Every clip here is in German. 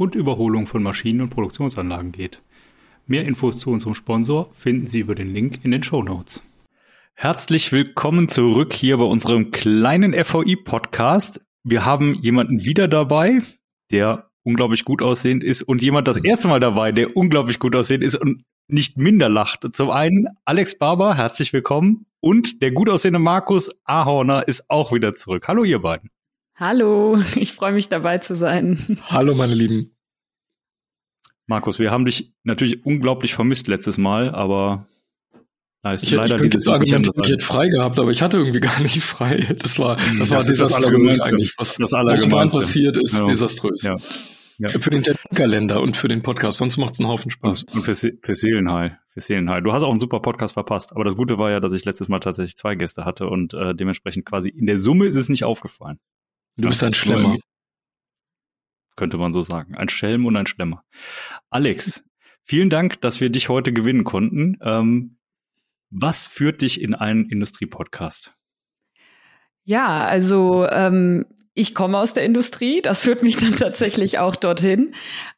und Überholung von Maschinen und Produktionsanlagen geht. Mehr Infos zu unserem Sponsor finden Sie über den Link in den Show Notes. Herzlich willkommen zurück hier bei unserem kleinen FVI-Podcast. Wir haben jemanden wieder dabei, der unglaublich gut aussehend ist und jemand das erste Mal dabei, der unglaublich gut aussehend ist und nicht minder lacht. Zum einen Alex Barber, herzlich willkommen. Und der gut aussehende Markus Ahorner ist auch wieder zurück. Hallo, ihr beiden. Hallo, ich freue mich dabei zu sein. Hallo, meine Lieben. Markus, wir haben dich natürlich unglaublich vermisst letztes Mal, aber da ist ich, leider ich dieses sagen, ich, ich hätte frei gehabt, aber ich hatte irgendwie gar nicht frei. Das war, das, das war desaströs eigentlich, was das allgemein passiert ist, ja. desaströs. Ja. Ja. Für den Kalender und für den Podcast, sonst macht es einen Haufen Spaß. Und für, für Seelenheil. Für Seelenheil. Du hast auch einen super Podcast verpasst, aber das Gute war ja, dass ich letztes Mal tatsächlich zwei Gäste hatte und äh, dementsprechend quasi in der Summe ist es nicht aufgefallen. Du bist ein Schlemmer. Könnte man so sagen. Ein Schelm und ein Schlemmer. Alex, vielen Dank, dass wir dich heute gewinnen konnten. Ähm, was führt dich in einen Industriepodcast? Ja, also ähm, ich komme aus der Industrie, das führt mich dann tatsächlich auch dorthin.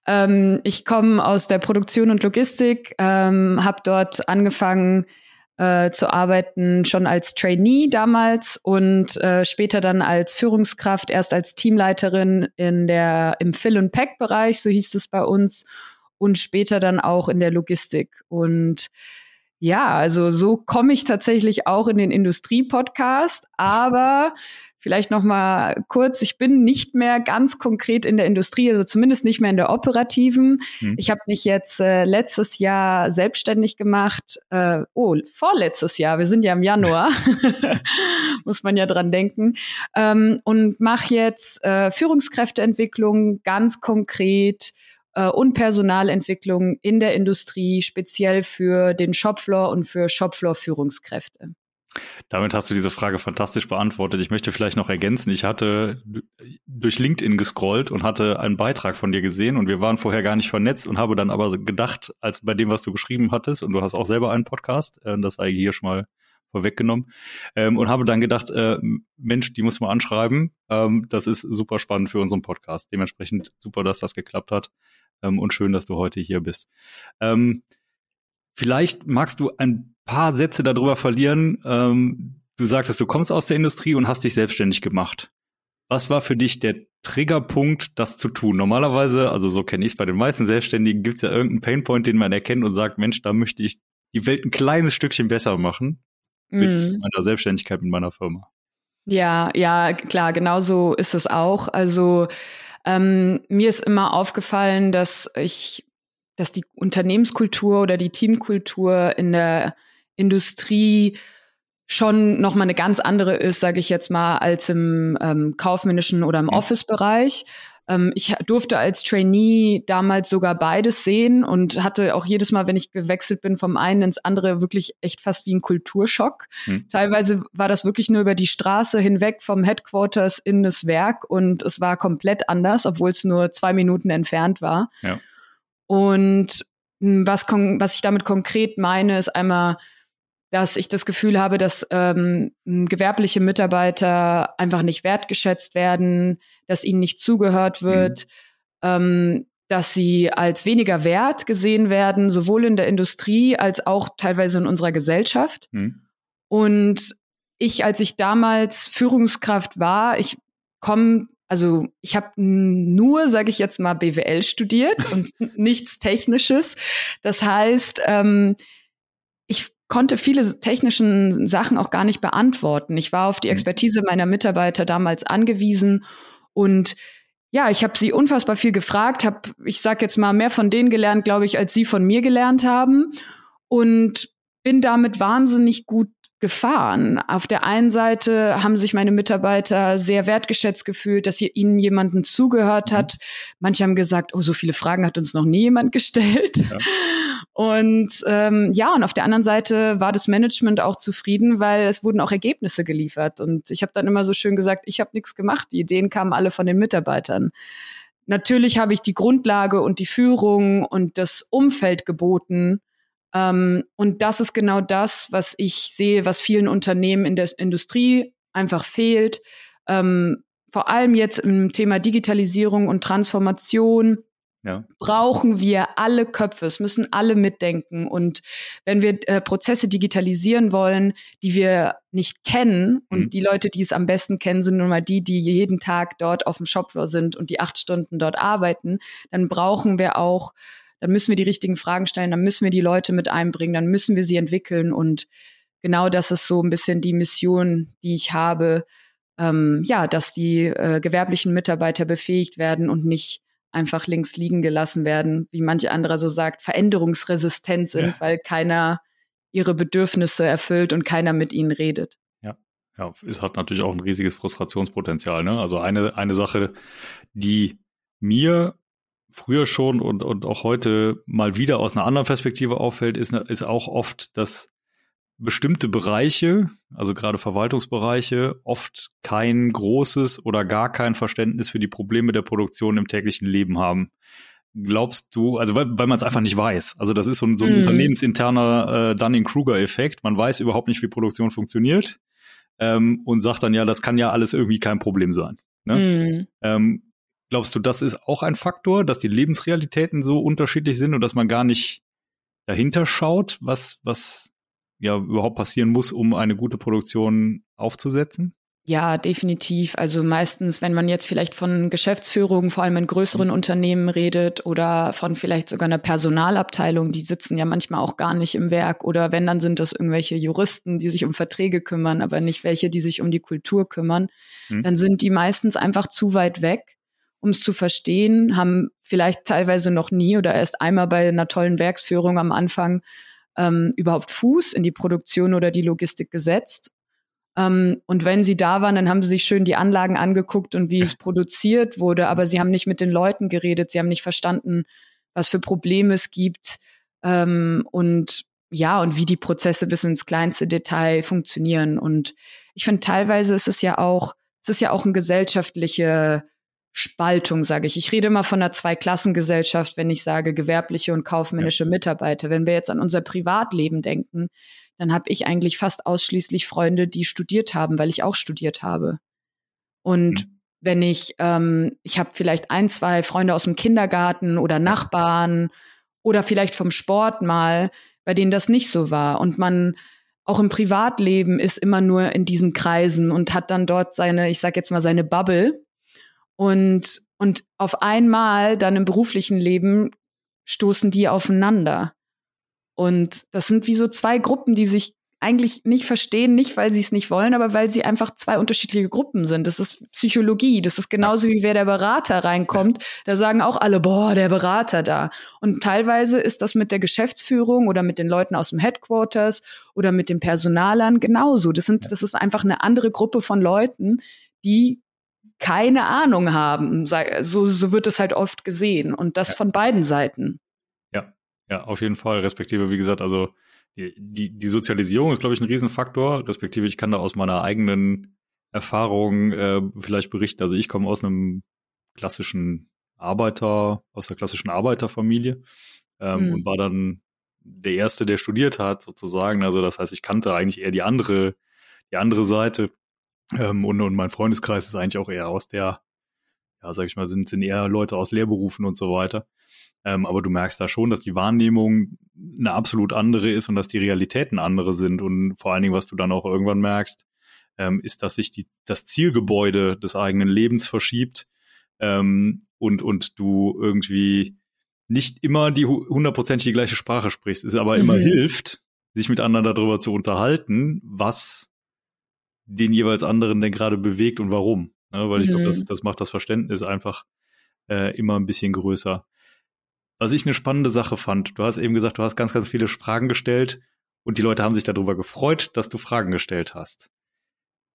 Ähm, ich komme aus der Produktion und Logistik, ähm, habe dort angefangen äh, zu arbeiten, schon als Trainee damals und äh, später dann als Führungskraft, erst als Teamleiterin in der, im Fill- und Pack-Bereich, so hieß es bei uns, und später dann auch in der Logistik. Und ja, also so komme ich tatsächlich auch in den Industrie-Podcast, aber Vielleicht noch mal kurz, ich bin nicht mehr ganz konkret in der Industrie, also zumindest nicht mehr in der operativen. Hm. Ich habe mich jetzt äh, letztes Jahr selbstständig gemacht. Äh, oh, vorletztes Jahr, wir sind ja im Januar, muss man ja dran denken. Ähm, und mache jetzt äh, Führungskräfteentwicklung ganz konkret äh, und Personalentwicklung in der Industrie, speziell für den Shopfloor und für Shopfloor-Führungskräfte. Damit hast du diese Frage fantastisch beantwortet. Ich möchte vielleicht noch ergänzen, ich hatte durch LinkedIn gescrollt und hatte einen Beitrag von dir gesehen und wir waren vorher gar nicht vernetzt und habe dann aber gedacht, als bei dem, was du geschrieben hattest, und du hast auch selber einen Podcast, äh, das sei hier schon mal vorweggenommen, ähm, und habe dann gedacht, äh, Mensch, die muss man anschreiben. Ähm, das ist super spannend für unseren Podcast. Dementsprechend super, dass das geklappt hat ähm, und schön, dass du heute hier bist. Ähm, Vielleicht magst du ein paar Sätze darüber verlieren. Ähm, du sagtest, du kommst aus der Industrie und hast dich selbstständig gemacht. Was war für dich der Triggerpunkt, das zu tun? Normalerweise, also so kenne ich es bei den meisten Selbstständigen, gibt es ja irgendeinen Painpoint, den man erkennt und sagt, Mensch, da möchte ich die Welt ein kleines Stückchen besser machen mit mm. meiner Selbstständigkeit, mit meiner Firma. Ja, ja, klar, genau so ist es auch. Also ähm, mir ist immer aufgefallen, dass ich dass die Unternehmenskultur oder die Teamkultur in der Industrie schon noch mal eine ganz andere ist, sage ich jetzt mal, als im ähm, kaufmännischen oder im Office-Bereich. Ähm, ich durfte als Trainee damals sogar beides sehen und hatte auch jedes Mal, wenn ich gewechselt bin vom einen ins andere, wirklich echt fast wie ein Kulturschock. Hm. Teilweise war das wirklich nur über die Straße hinweg vom Headquarters in das Werk und es war komplett anders, obwohl es nur zwei Minuten entfernt war. Ja. Und hm, was, was ich damit konkret meine, ist einmal, dass ich das Gefühl habe, dass ähm, gewerbliche Mitarbeiter einfach nicht wertgeschätzt werden, dass ihnen nicht zugehört wird, mhm. ähm, dass sie als weniger wert gesehen werden, sowohl in der Industrie als auch teilweise in unserer Gesellschaft. Mhm. Und ich, als ich damals Führungskraft war, ich komme also ich habe nur, sage ich jetzt mal, BWL studiert und nichts Technisches. Das heißt, ähm, konnte viele technischen Sachen auch gar nicht beantworten. Ich war auf die mhm. Expertise meiner Mitarbeiter damals angewiesen und ja, ich habe sie unfassbar viel gefragt, habe, ich sag jetzt mal, mehr von denen gelernt, glaube ich, als sie von mir gelernt haben und bin damit wahnsinnig gut Gefahren. Auf der einen Seite haben sich meine Mitarbeiter sehr wertgeschätzt gefühlt, dass hier ihnen jemanden zugehört mhm. hat. Manche haben gesagt, oh, so viele Fragen hat uns noch nie jemand gestellt. Ja. Und ähm, ja, und auf der anderen Seite war das Management auch zufrieden, weil es wurden auch Ergebnisse geliefert. Und ich habe dann immer so schön gesagt, ich habe nichts gemacht. Die Ideen kamen alle von den Mitarbeitern. Natürlich habe ich die Grundlage und die Führung und das Umfeld geboten, ähm, und das ist genau das, was ich sehe, was vielen Unternehmen in der Industrie einfach fehlt. Ähm, vor allem jetzt im Thema Digitalisierung und Transformation ja. brauchen wir alle Köpfe. Es müssen alle mitdenken. Und wenn wir äh, Prozesse digitalisieren wollen, die wir nicht kennen, mhm. und die Leute, die es am besten kennen, sind nun mal die, die jeden Tag dort auf dem Shopfloor sind und die acht Stunden dort arbeiten, dann brauchen wir auch dann müssen wir die richtigen Fragen stellen, dann müssen wir die Leute mit einbringen, dann müssen wir sie entwickeln. Und genau das ist so ein bisschen die Mission, die ich habe, ähm, ja, dass die äh, gewerblichen Mitarbeiter befähigt werden und nicht einfach links liegen gelassen werden, wie manche andere so sagt, veränderungsresistent sind, ja. weil keiner ihre Bedürfnisse erfüllt und keiner mit ihnen redet. Ja, ja, es hat natürlich auch ein riesiges Frustrationspotenzial. Ne? Also eine, eine Sache, die mir früher schon und, und auch heute mal wieder aus einer anderen Perspektive auffällt, ist, ist auch oft, dass bestimmte Bereiche, also gerade Verwaltungsbereiche, oft kein großes oder gar kein Verständnis für die Probleme der Produktion im täglichen Leben haben. Glaubst du, also weil, weil man es einfach nicht weiß. Also das ist so ein, so ein mm. unternehmensinterner äh, Dunning-Kruger-Effekt. Man weiß überhaupt nicht, wie Produktion funktioniert ähm, und sagt dann ja, das kann ja alles irgendwie kein Problem sein. Ne? Mm. Ähm, Glaubst du, das ist auch ein Faktor, dass die Lebensrealitäten so unterschiedlich sind und dass man gar nicht dahinter schaut, was, was ja überhaupt passieren muss, um eine gute Produktion aufzusetzen? Ja, definitiv. Also meistens, wenn man jetzt vielleicht von Geschäftsführung, vor allem in größeren mhm. Unternehmen redet oder von vielleicht sogar einer Personalabteilung, die sitzen ja manchmal auch gar nicht im Werk oder wenn, dann sind das irgendwelche Juristen, die sich um Verträge kümmern, aber nicht welche, die sich um die Kultur kümmern, mhm. dann sind die meistens einfach zu weit weg um es zu verstehen, haben vielleicht teilweise noch nie oder erst einmal bei einer tollen Werksführung am Anfang ähm, überhaupt Fuß in die Produktion oder die Logistik gesetzt. Ähm, und wenn sie da waren, dann haben sie sich schön die Anlagen angeguckt und wie es produziert wurde, aber sie haben nicht mit den Leuten geredet, sie haben nicht verstanden, was für Probleme es gibt ähm, und ja, und wie die Prozesse bis ins kleinste Detail funktionieren. Und ich finde, teilweise ist es ja auch, es ist ja auch ein gesellschaftliche Spaltung, sage ich. Ich rede immer von einer Zweiklassengesellschaft, wenn ich sage gewerbliche und kaufmännische ja. Mitarbeiter. Wenn wir jetzt an unser Privatleben denken, dann habe ich eigentlich fast ausschließlich Freunde, die studiert haben, weil ich auch studiert habe. Und mhm. wenn ich, ähm, ich habe vielleicht ein, zwei Freunde aus dem Kindergarten oder Nachbarn oder vielleicht vom Sport mal, bei denen das nicht so war. Und man auch im Privatleben ist immer nur in diesen Kreisen und hat dann dort seine, ich sag jetzt mal, seine Bubble und, und auf einmal dann im beruflichen Leben stoßen die aufeinander. Und das sind wie so zwei Gruppen, die sich eigentlich nicht verstehen, nicht weil sie es nicht wollen, aber weil sie einfach zwei unterschiedliche Gruppen sind. Das ist Psychologie. Das ist genauso wie wer der Berater reinkommt. Da sagen auch alle, boah, der Berater da. Und teilweise ist das mit der Geschäftsführung oder mit den Leuten aus dem Headquarters oder mit den Personalern genauso. Das sind, das ist einfach eine andere Gruppe von Leuten, die keine Ahnung haben. So, so wird es halt oft gesehen und das ja. von beiden Seiten. Ja, ja, auf jeden Fall. Respektive, wie gesagt, also die, die, Sozialisierung ist, glaube ich, ein Riesenfaktor. Respektive, ich kann da aus meiner eigenen Erfahrung äh, vielleicht berichten. Also ich komme aus einem klassischen Arbeiter, aus der klassischen Arbeiterfamilie ähm, mhm. und war dann der Erste, der studiert hat, sozusagen. Also das heißt, ich kannte eigentlich eher die andere, die andere Seite ähm, und, und mein Freundeskreis ist eigentlich auch eher aus der, ja, sag ich mal, sind, sind eher Leute aus Lehrberufen und so weiter. Ähm, aber du merkst da schon, dass die Wahrnehmung eine absolut andere ist und dass die Realitäten andere sind. Und vor allen Dingen, was du dann auch irgendwann merkst, ähm, ist, dass sich die, das Zielgebäude des eigenen Lebens verschiebt ähm, und, und du irgendwie nicht immer die hundertprozentig die gleiche Sprache sprichst, es aber mhm. immer hilft, sich miteinander darüber zu unterhalten, was den jeweils anderen denn gerade bewegt und warum. Ne? Weil ich mhm. glaube, das, das macht das Verständnis einfach äh, immer ein bisschen größer. Was ich eine spannende Sache fand, du hast eben gesagt, du hast ganz, ganz viele Fragen gestellt und die Leute haben sich darüber gefreut, dass du Fragen gestellt hast.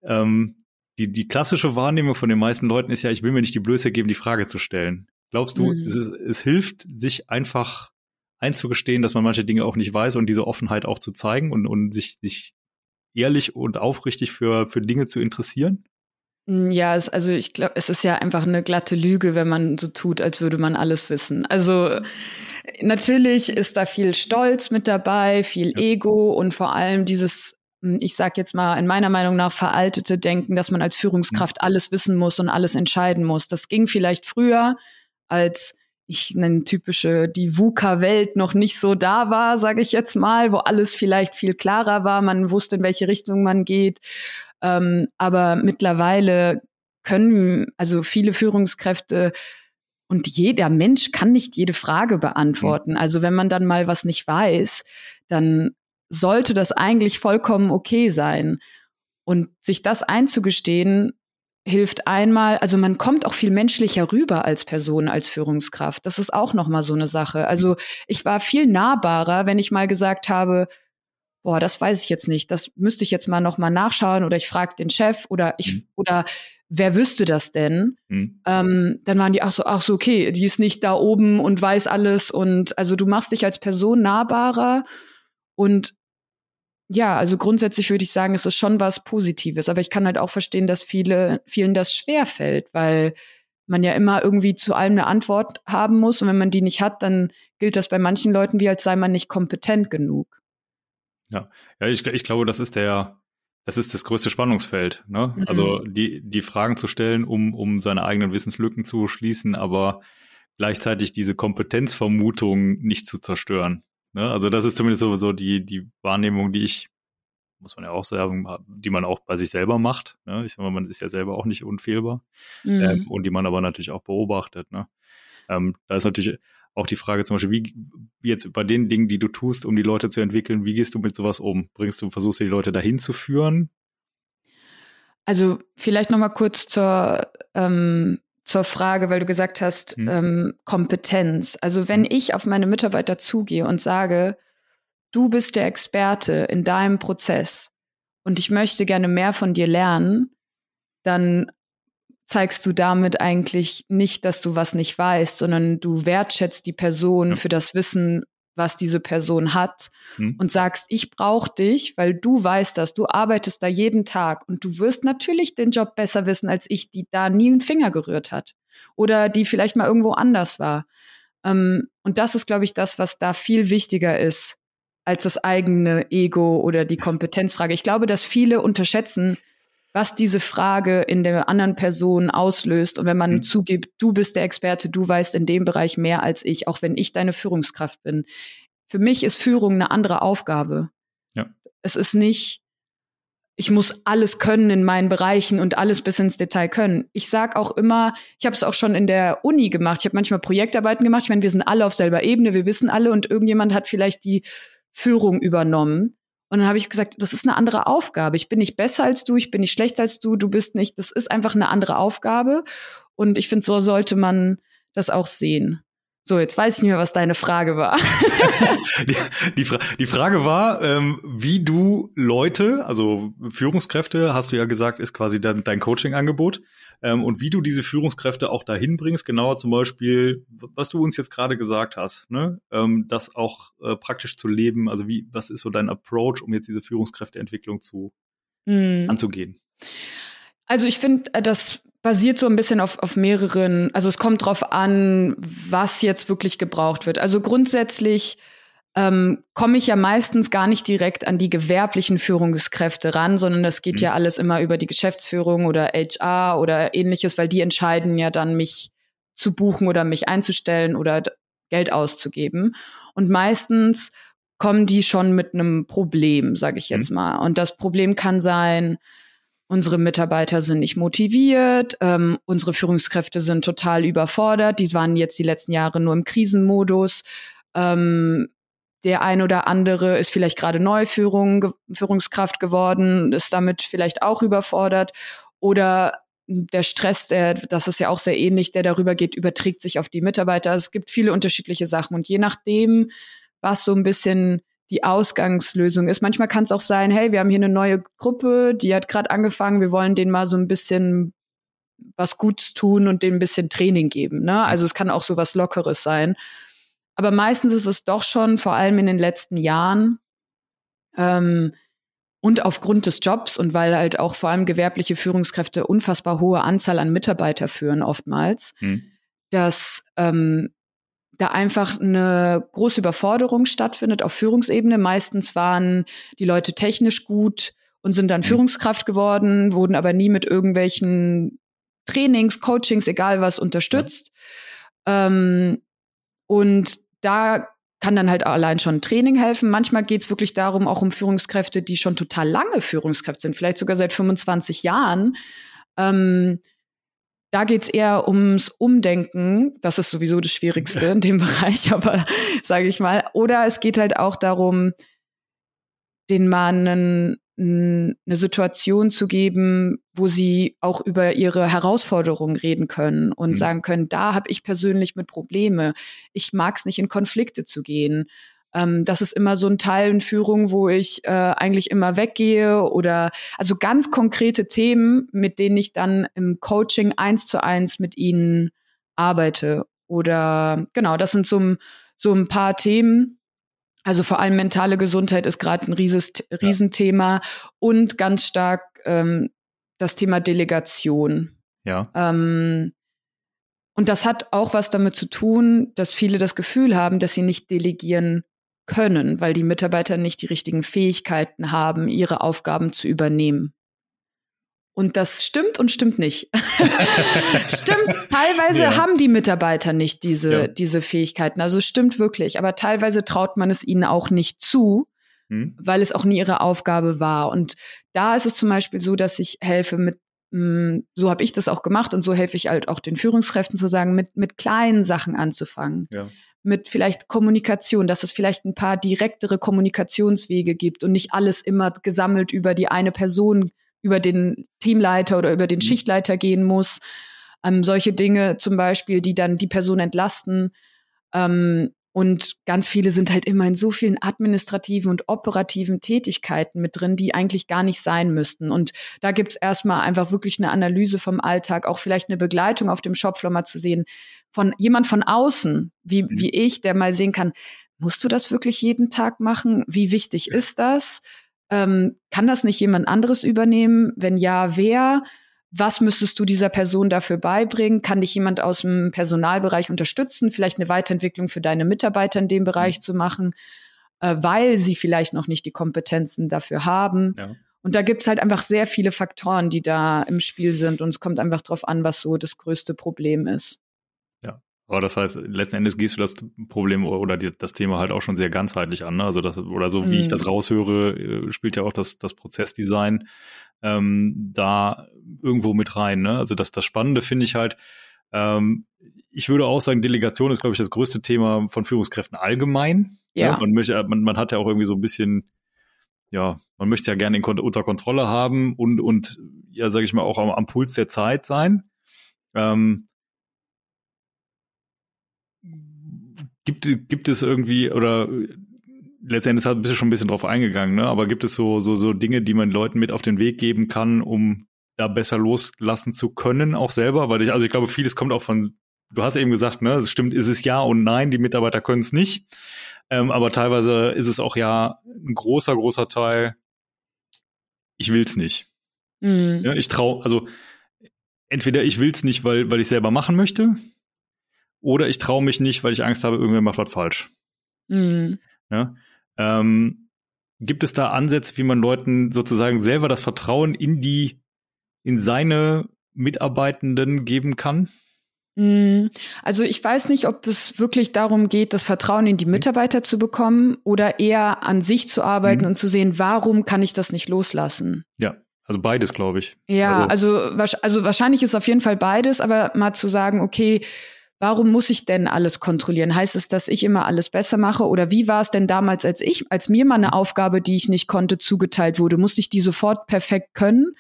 Ähm, die, die klassische Wahrnehmung von den meisten Leuten ist ja, ich will mir nicht die Blöße geben, die Frage zu stellen. Glaubst du, mhm. es, ist, es hilft, sich einfach einzugestehen, dass man manche Dinge auch nicht weiß und diese Offenheit auch zu zeigen und, und sich, sich ehrlich und aufrichtig für, für Dinge zu interessieren? Mm, ja, es, also ich glaube, es ist ja einfach eine glatte Lüge, wenn man so tut, als würde man alles wissen. Also natürlich ist da viel Stolz mit dabei, viel ja. Ego und vor allem dieses, hm, ich sag jetzt mal, in meiner Meinung nach veraltete Denken, dass man als Führungskraft mhm. alles wissen muss und alles entscheiden muss. Das ging vielleicht früher, als ich nenne typische, die VUCA-Welt noch nicht so da war, sage ich jetzt mal, wo alles vielleicht viel klarer war, man wusste, in welche Richtung man geht. Ähm, aber mittlerweile können also viele Führungskräfte und jeder Mensch kann nicht jede Frage beantworten. Mhm. Also wenn man dann mal was nicht weiß, dann sollte das eigentlich vollkommen okay sein. Und sich das einzugestehen, hilft einmal, also man kommt auch viel menschlicher rüber als Person, als Führungskraft. Das ist auch nochmal so eine Sache. Also ich war viel nahbarer, wenn ich mal gesagt habe, boah, das weiß ich jetzt nicht, das müsste ich jetzt mal nochmal nachschauen oder ich frage den Chef oder ich mhm. oder wer wüsste das denn? Mhm. Ähm, dann waren die auch so, ach so, okay, die ist nicht da oben und weiß alles und also du machst dich als Person nahbarer und ja, also grundsätzlich würde ich sagen, es ist schon was Positives. Aber ich kann halt auch verstehen, dass viele, vielen das schwer fällt, weil man ja immer irgendwie zu allem eine Antwort haben muss. Und wenn man die nicht hat, dann gilt das bei manchen Leuten wie, als sei man nicht kompetent genug. Ja, ja, ich, ich glaube, das ist der, das ist das größte Spannungsfeld. Ne? Mhm. Also die, die Fragen zu stellen, um, um seine eigenen Wissenslücken zu schließen, aber gleichzeitig diese Kompetenzvermutung nicht zu zerstören. Ne? Also das ist zumindest so, so die, die Wahrnehmung, die ich, muss man ja auch sagen, die man auch bei sich selber macht. Ne? Ich sag mal, man ist ja selber auch nicht unfehlbar. Mhm. Ähm, und die man aber natürlich auch beobachtet. Ne? Ähm, da ist natürlich auch die Frage zum Beispiel, wie, wie jetzt bei den Dingen, die du tust, um die Leute zu entwickeln, wie gehst du mit sowas um? Bringst du, versuchst du die Leute dahin zu führen? Also vielleicht noch mal kurz zur ähm, zur Frage, weil du gesagt hast, mhm. ähm, Kompetenz. Also wenn mhm. ich auf meine Mitarbeiter zugehe und sage, du bist der Experte in deinem Prozess und ich möchte gerne mehr von dir lernen, dann zeigst du damit eigentlich nicht, dass du was nicht weißt, sondern du wertschätzt die Person ja. für das Wissen, was diese Person hat hm. und sagst, ich brauche dich, weil du weißt das, du arbeitest da jeden Tag und du wirst natürlich den Job besser wissen als ich, die da nie einen Finger gerührt hat oder die vielleicht mal irgendwo anders war. Ähm, und das ist, glaube ich, das, was da viel wichtiger ist als das eigene Ego oder die Kompetenzfrage. Ich glaube, dass viele unterschätzen, was diese Frage in der anderen Person auslöst. Und wenn man mhm. zugibt, du bist der Experte, du weißt in dem Bereich mehr als ich, auch wenn ich deine Führungskraft bin. Für mich ist Führung eine andere Aufgabe. Ja. Es ist nicht, ich muss alles können in meinen Bereichen und alles bis ins Detail können. Ich sag auch immer, ich habe es auch schon in der Uni gemacht. Ich habe manchmal Projektarbeiten gemacht. Ich meine, wir sind alle auf selber Ebene, wir wissen alle und irgendjemand hat vielleicht die Führung übernommen. Und dann habe ich gesagt, das ist eine andere Aufgabe. Ich bin nicht besser als du, ich bin nicht schlechter als du, du bist nicht. Das ist einfach eine andere Aufgabe. Und ich finde, so sollte man das auch sehen. So, jetzt weiß ich nicht mehr, was deine Frage war. die, die, Fra die, Frage war, ähm, wie du Leute, also Führungskräfte, hast du ja gesagt, ist quasi dein, dein Coaching-Angebot, ähm, und wie du diese Führungskräfte auch dahin bringst, genauer zum Beispiel, was du uns jetzt gerade gesagt hast, ne? ähm, das auch äh, praktisch zu leben. Also wie, was ist so dein Approach, um jetzt diese Führungskräfteentwicklung zu mm. anzugehen? Also ich finde, äh, das basiert so ein bisschen auf, auf mehreren, also es kommt drauf an, was jetzt wirklich gebraucht wird. Also grundsätzlich ähm, komme ich ja meistens gar nicht direkt an die gewerblichen Führungskräfte ran, sondern das geht mhm. ja alles immer über die Geschäftsführung oder HR oder ähnliches, weil die entscheiden ja dann, mich zu buchen oder mich einzustellen oder Geld auszugeben. Und meistens kommen die schon mit einem Problem, sage ich jetzt mhm. mal. Und das Problem kann sein, Unsere Mitarbeiter sind nicht motiviert, ähm, unsere Führungskräfte sind total überfordert, die waren jetzt die letzten Jahre nur im Krisenmodus. Ähm, der ein oder andere ist vielleicht gerade Neuführung, Führungskraft geworden, ist damit vielleicht auch überfordert. Oder der Stress, der, das ist ja auch sehr ähnlich, der darüber geht, überträgt sich auf die Mitarbeiter. Es gibt viele unterschiedliche Sachen. Und je nachdem, was so ein bisschen die Ausgangslösung ist. Manchmal kann es auch sein, hey, wir haben hier eine neue Gruppe, die hat gerade angefangen, wir wollen denen mal so ein bisschen was Gutes tun und denen ein bisschen Training geben. Ne? Also es kann auch so was Lockeres sein. Aber meistens ist es doch schon, vor allem in den letzten Jahren, ähm, und aufgrund des Jobs und weil halt auch vor allem gewerbliche Führungskräfte unfassbar hohe Anzahl an Mitarbeiter führen oftmals, hm. dass ähm, da einfach eine große Überforderung stattfindet auf Führungsebene. Meistens waren die Leute technisch gut und sind dann hm. Führungskraft geworden, wurden aber nie mit irgendwelchen Trainings, Coachings, egal was unterstützt. Ja. Ähm, und da kann dann halt allein schon Training helfen. Manchmal geht es wirklich darum, auch um Führungskräfte, die schon total lange Führungskräfte sind, vielleicht sogar seit 25 Jahren. Ähm, da geht es eher ums Umdenken. Das ist sowieso das Schwierigste in dem Bereich, aber sage ich mal. Oder es geht halt auch darum, den Mann einen eine Situation zu geben, wo sie auch über ihre Herausforderungen reden können und mhm. sagen können, da habe ich persönlich mit Probleme. Ich mag es nicht, in Konflikte zu gehen. Ähm, das ist immer so ein Teil in Führung, wo ich äh, eigentlich immer weggehe oder also ganz konkrete Themen, mit denen ich dann im Coaching eins zu eins mit ihnen arbeite. Oder genau, das sind so, so ein paar Themen, also vor allem mentale Gesundheit ist gerade ein rieses, Riesenthema und ganz stark ähm, das Thema Delegation. Ja. Ähm, und das hat auch was damit zu tun, dass viele das Gefühl haben, dass sie nicht delegieren können, weil die Mitarbeiter nicht die richtigen Fähigkeiten haben, ihre Aufgaben zu übernehmen. Und das stimmt und stimmt nicht. stimmt, teilweise ja. haben die Mitarbeiter nicht diese, ja. diese Fähigkeiten. Also stimmt wirklich. Aber teilweise traut man es ihnen auch nicht zu, hm. weil es auch nie ihre Aufgabe war. Und da ist es zum Beispiel so, dass ich helfe mit, mh, hm, so habe ich das auch gemacht und so helfe ich halt auch den Führungskräften zu sagen, mit, mit kleinen Sachen anzufangen. Ja mit vielleicht Kommunikation, dass es vielleicht ein paar direktere Kommunikationswege gibt und nicht alles immer gesammelt über die eine Person über den Teamleiter oder über den mhm. Schichtleiter gehen muss. Ähm, solche Dinge zum Beispiel, die dann die Person entlasten. Ähm, und ganz viele sind halt immer in so vielen administrativen und operativen Tätigkeiten mit drin, die eigentlich gar nicht sein müssten. Und da gibt's erstmal einfach wirklich eine Analyse vom Alltag, auch vielleicht eine Begleitung auf dem Shopfloor mal zu sehen, von jemand von außen, wie, mhm. wie ich, der mal sehen kann, musst du das wirklich jeden Tag machen? Wie wichtig ja. ist das? Ähm, kann das nicht jemand anderes übernehmen? Wenn ja, wer? Was müsstest du dieser Person dafür beibringen? Kann dich jemand aus dem Personalbereich unterstützen, vielleicht eine Weiterentwicklung für deine Mitarbeiter in dem Bereich mhm. zu machen, äh, weil sie vielleicht noch nicht die Kompetenzen dafür haben? Ja. Und da gibt's halt einfach sehr viele Faktoren, die da im Spiel sind. Und es kommt einfach drauf an, was so das größte Problem ist. Aber das heißt, letzten Endes gehst du das Problem oder die, das Thema halt auch schon sehr ganzheitlich an. Ne? Also das, oder so wie mhm. ich das raushöre, äh, spielt ja auch das, das Prozessdesign ähm, da irgendwo mit rein. Ne? Also das, das Spannende finde ich halt, ähm, ich würde auch sagen, Delegation ist, glaube ich, das größte Thema von Führungskräften allgemein. Ne? Ja. Ne? Man, möchte, man, man hat ja auch irgendwie so ein bisschen, ja, man möchte ja gerne in, unter Kontrolle haben und, und ja, sage ich mal, auch am, am Puls der Zeit sein. Ähm, Gibt, gibt es irgendwie, oder letztendlich bist du schon ein bisschen drauf eingegangen, ne? aber gibt es so, so, so Dinge, die man Leuten mit auf den Weg geben kann, um da besser loslassen zu können, auch selber? Weil ich, also ich glaube, vieles kommt auch von, du hast eben gesagt, ne, es stimmt, ist es ja und nein, die Mitarbeiter können es nicht. Ähm, aber teilweise ist es auch ja ein großer, großer Teil, ich will's nicht. Mhm. Ja, ich trau, also entweder ich will's nicht, weil, weil ich selber machen möchte, oder ich traue mich nicht, weil ich Angst habe, irgendwer macht was falsch. Mhm. Ja? Ähm, gibt es da Ansätze, wie man Leuten sozusagen selber das Vertrauen in die, in seine Mitarbeitenden geben kann? Mhm. Also ich weiß nicht, ob es wirklich darum geht, das Vertrauen in die Mitarbeiter zu bekommen oder eher an sich zu arbeiten mhm. und zu sehen, warum kann ich das nicht loslassen? Ja, also beides, glaube ich. Ja, also, also, also wahrscheinlich ist auf jeden Fall beides, aber mal zu sagen, okay, Warum muss ich denn alles kontrollieren? Heißt es, dass ich immer alles besser mache? Oder wie war es denn damals, als ich, als mir mal eine Aufgabe, die ich nicht konnte, zugeteilt wurde? Musste ich die sofort perfekt können?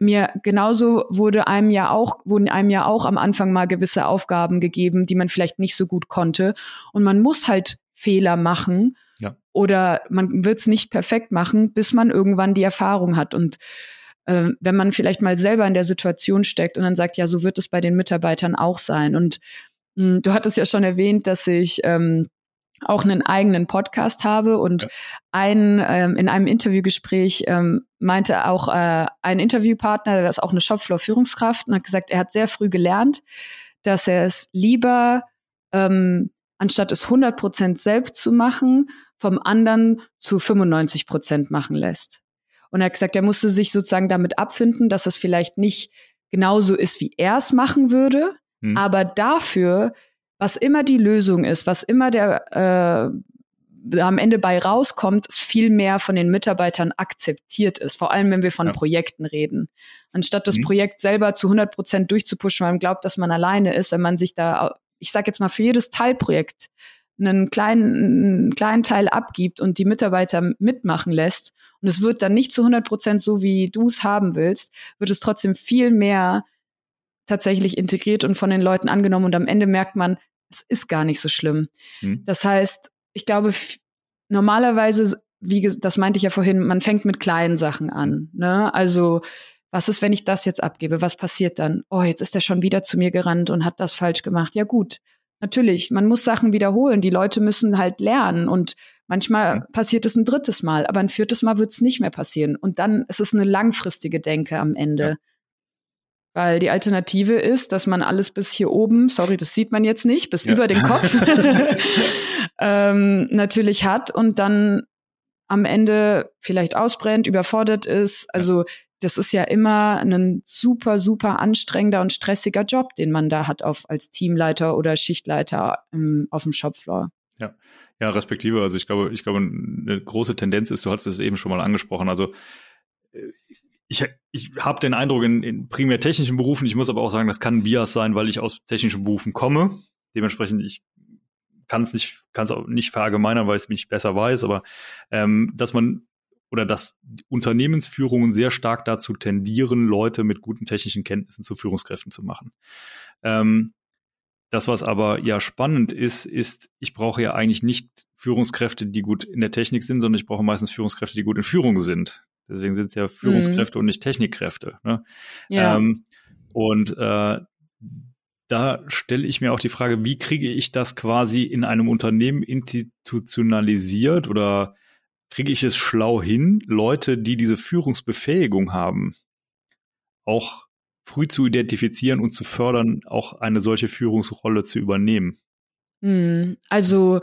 Mir genauso wurde einem ja auch, wurden einem ja auch am Anfang mal gewisse Aufgaben gegeben, die man vielleicht nicht so gut konnte. Und man muss halt Fehler machen Ja. Oder man wird es nicht perfekt machen, bis man irgendwann die Erfahrung hat. Und äh, wenn man vielleicht mal selber in der Situation steckt und dann sagt, ja, so wird es bei den Mitarbeitern auch sein. Und du hattest ja schon erwähnt, dass ich ähm, auch einen eigenen Podcast habe und ja. ein ähm, in einem Interviewgespräch ähm, meinte auch äh, ein Interviewpartner, der ist auch eine Shopfloor-Führungskraft und hat gesagt, er hat sehr früh gelernt, dass er es lieber ähm, anstatt es 100 Prozent selbst zu machen, vom anderen zu 95 Prozent machen lässt. Und er hat gesagt, er musste sich sozusagen damit abfinden, dass es vielleicht nicht genauso ist, wie er es machen würde, hm. aber dafür, was immer die Lösung ist, was immer der äh, am Ende bei rauskommt, viel mehr von den Mitarbeitern akzeptiert ist. Vor allem, wenn wir von ja. Projekten reden. Anstatt das mhm. Projekt selber zu 100 Prozent durchzupushen, weil man glaubt, dass man alleine ist, wenn man sich da, ich sage jetzt mal, für jedes Teilprojekt einen kleinen, einen kleinen Teil abgibt und die Mitarbeiter mitmachen lässt und es wird dann nicht zu 100 Prozent so, wie du es haben willst, wird es trotzdem viel mehr tatsächlich integriert und von den Leuten angenommen und am Ende merkt man, es ist gar nicht so schlimm. Hm. Das heißt, ich glaube, normalerweise, wie das meinte ich ja vorhin, man fängt mit kleinen Sachen an. Ne? Also was ist, wenn ich das jetzt abgebe? Was passiert dann? Oh, jetzt ist er schon wieder zu mir gerannt und hat das falsch gemacht. Ja gut, Natürlich, man muss Sachen wiederholen. Die Leute müssen halt lernen und manchmal ja. passiert es ein drittes Mal, aber ein viertes Mal wird es nicht mehr passieren. Und dann ist es eine langfristige Denke am Ende. Ja. Weil die Alternative ist, dass man alles bis hier oben, sorry, das sieht man jetzt nicht, bis ja. über den Kopf ähm, natürlich hat und dann am Ende vielleicht ausbrennt, überfordert ist. Also das ist ja immer ein super, super anstrengender und stressiger Job, den man da hat auf, als Teamleiter oder Schichtleiter im, auf dem Shopfloor. Ja. Ja, respektive. Also ich glaube, ich glaube, eine große Tendenz ist, du hattest es eben schon mal angesprochen. Also äh, ich, ich habe den Eindruck in, in primär technischen Berufen, ich muss aber auch sagen, das kann Bias sein, weil ich aus technischen Berufen komme. Dementsprechend, ich kann es nicht, kann es auch nicht verallgemeinern, weil ich es nicht besser weiß, aber ähm, dass man oder dass Unternehmensführungen sehr stark dazu tendieren, Leute mit guten technischen Kenntnissen zu Führungskräften zu machen. Ähm, das, was aber ja spannend ist, ist, ich brauche ja eigentlich nicht Führungskräfte, die gut in der Technik sind, sondern ich brauche meistens Führungskräfte, die gut in Führung sind. Deswegen sind es ja Führungskräfte mhm. und nicht Technikkräfte. Ne? Ja. Ähm, und äh, da stelle ich mir auch die Frage, wie kriege ich das quasi in einem Unternehmen institutionalisiert oder kriege ich es schlau hin, Leute, die diese Führungsbefähigung haben, auch früh zu identifizieren und zu fördern, auch eine solche Führungsrolle zu übernehmen? Hm, also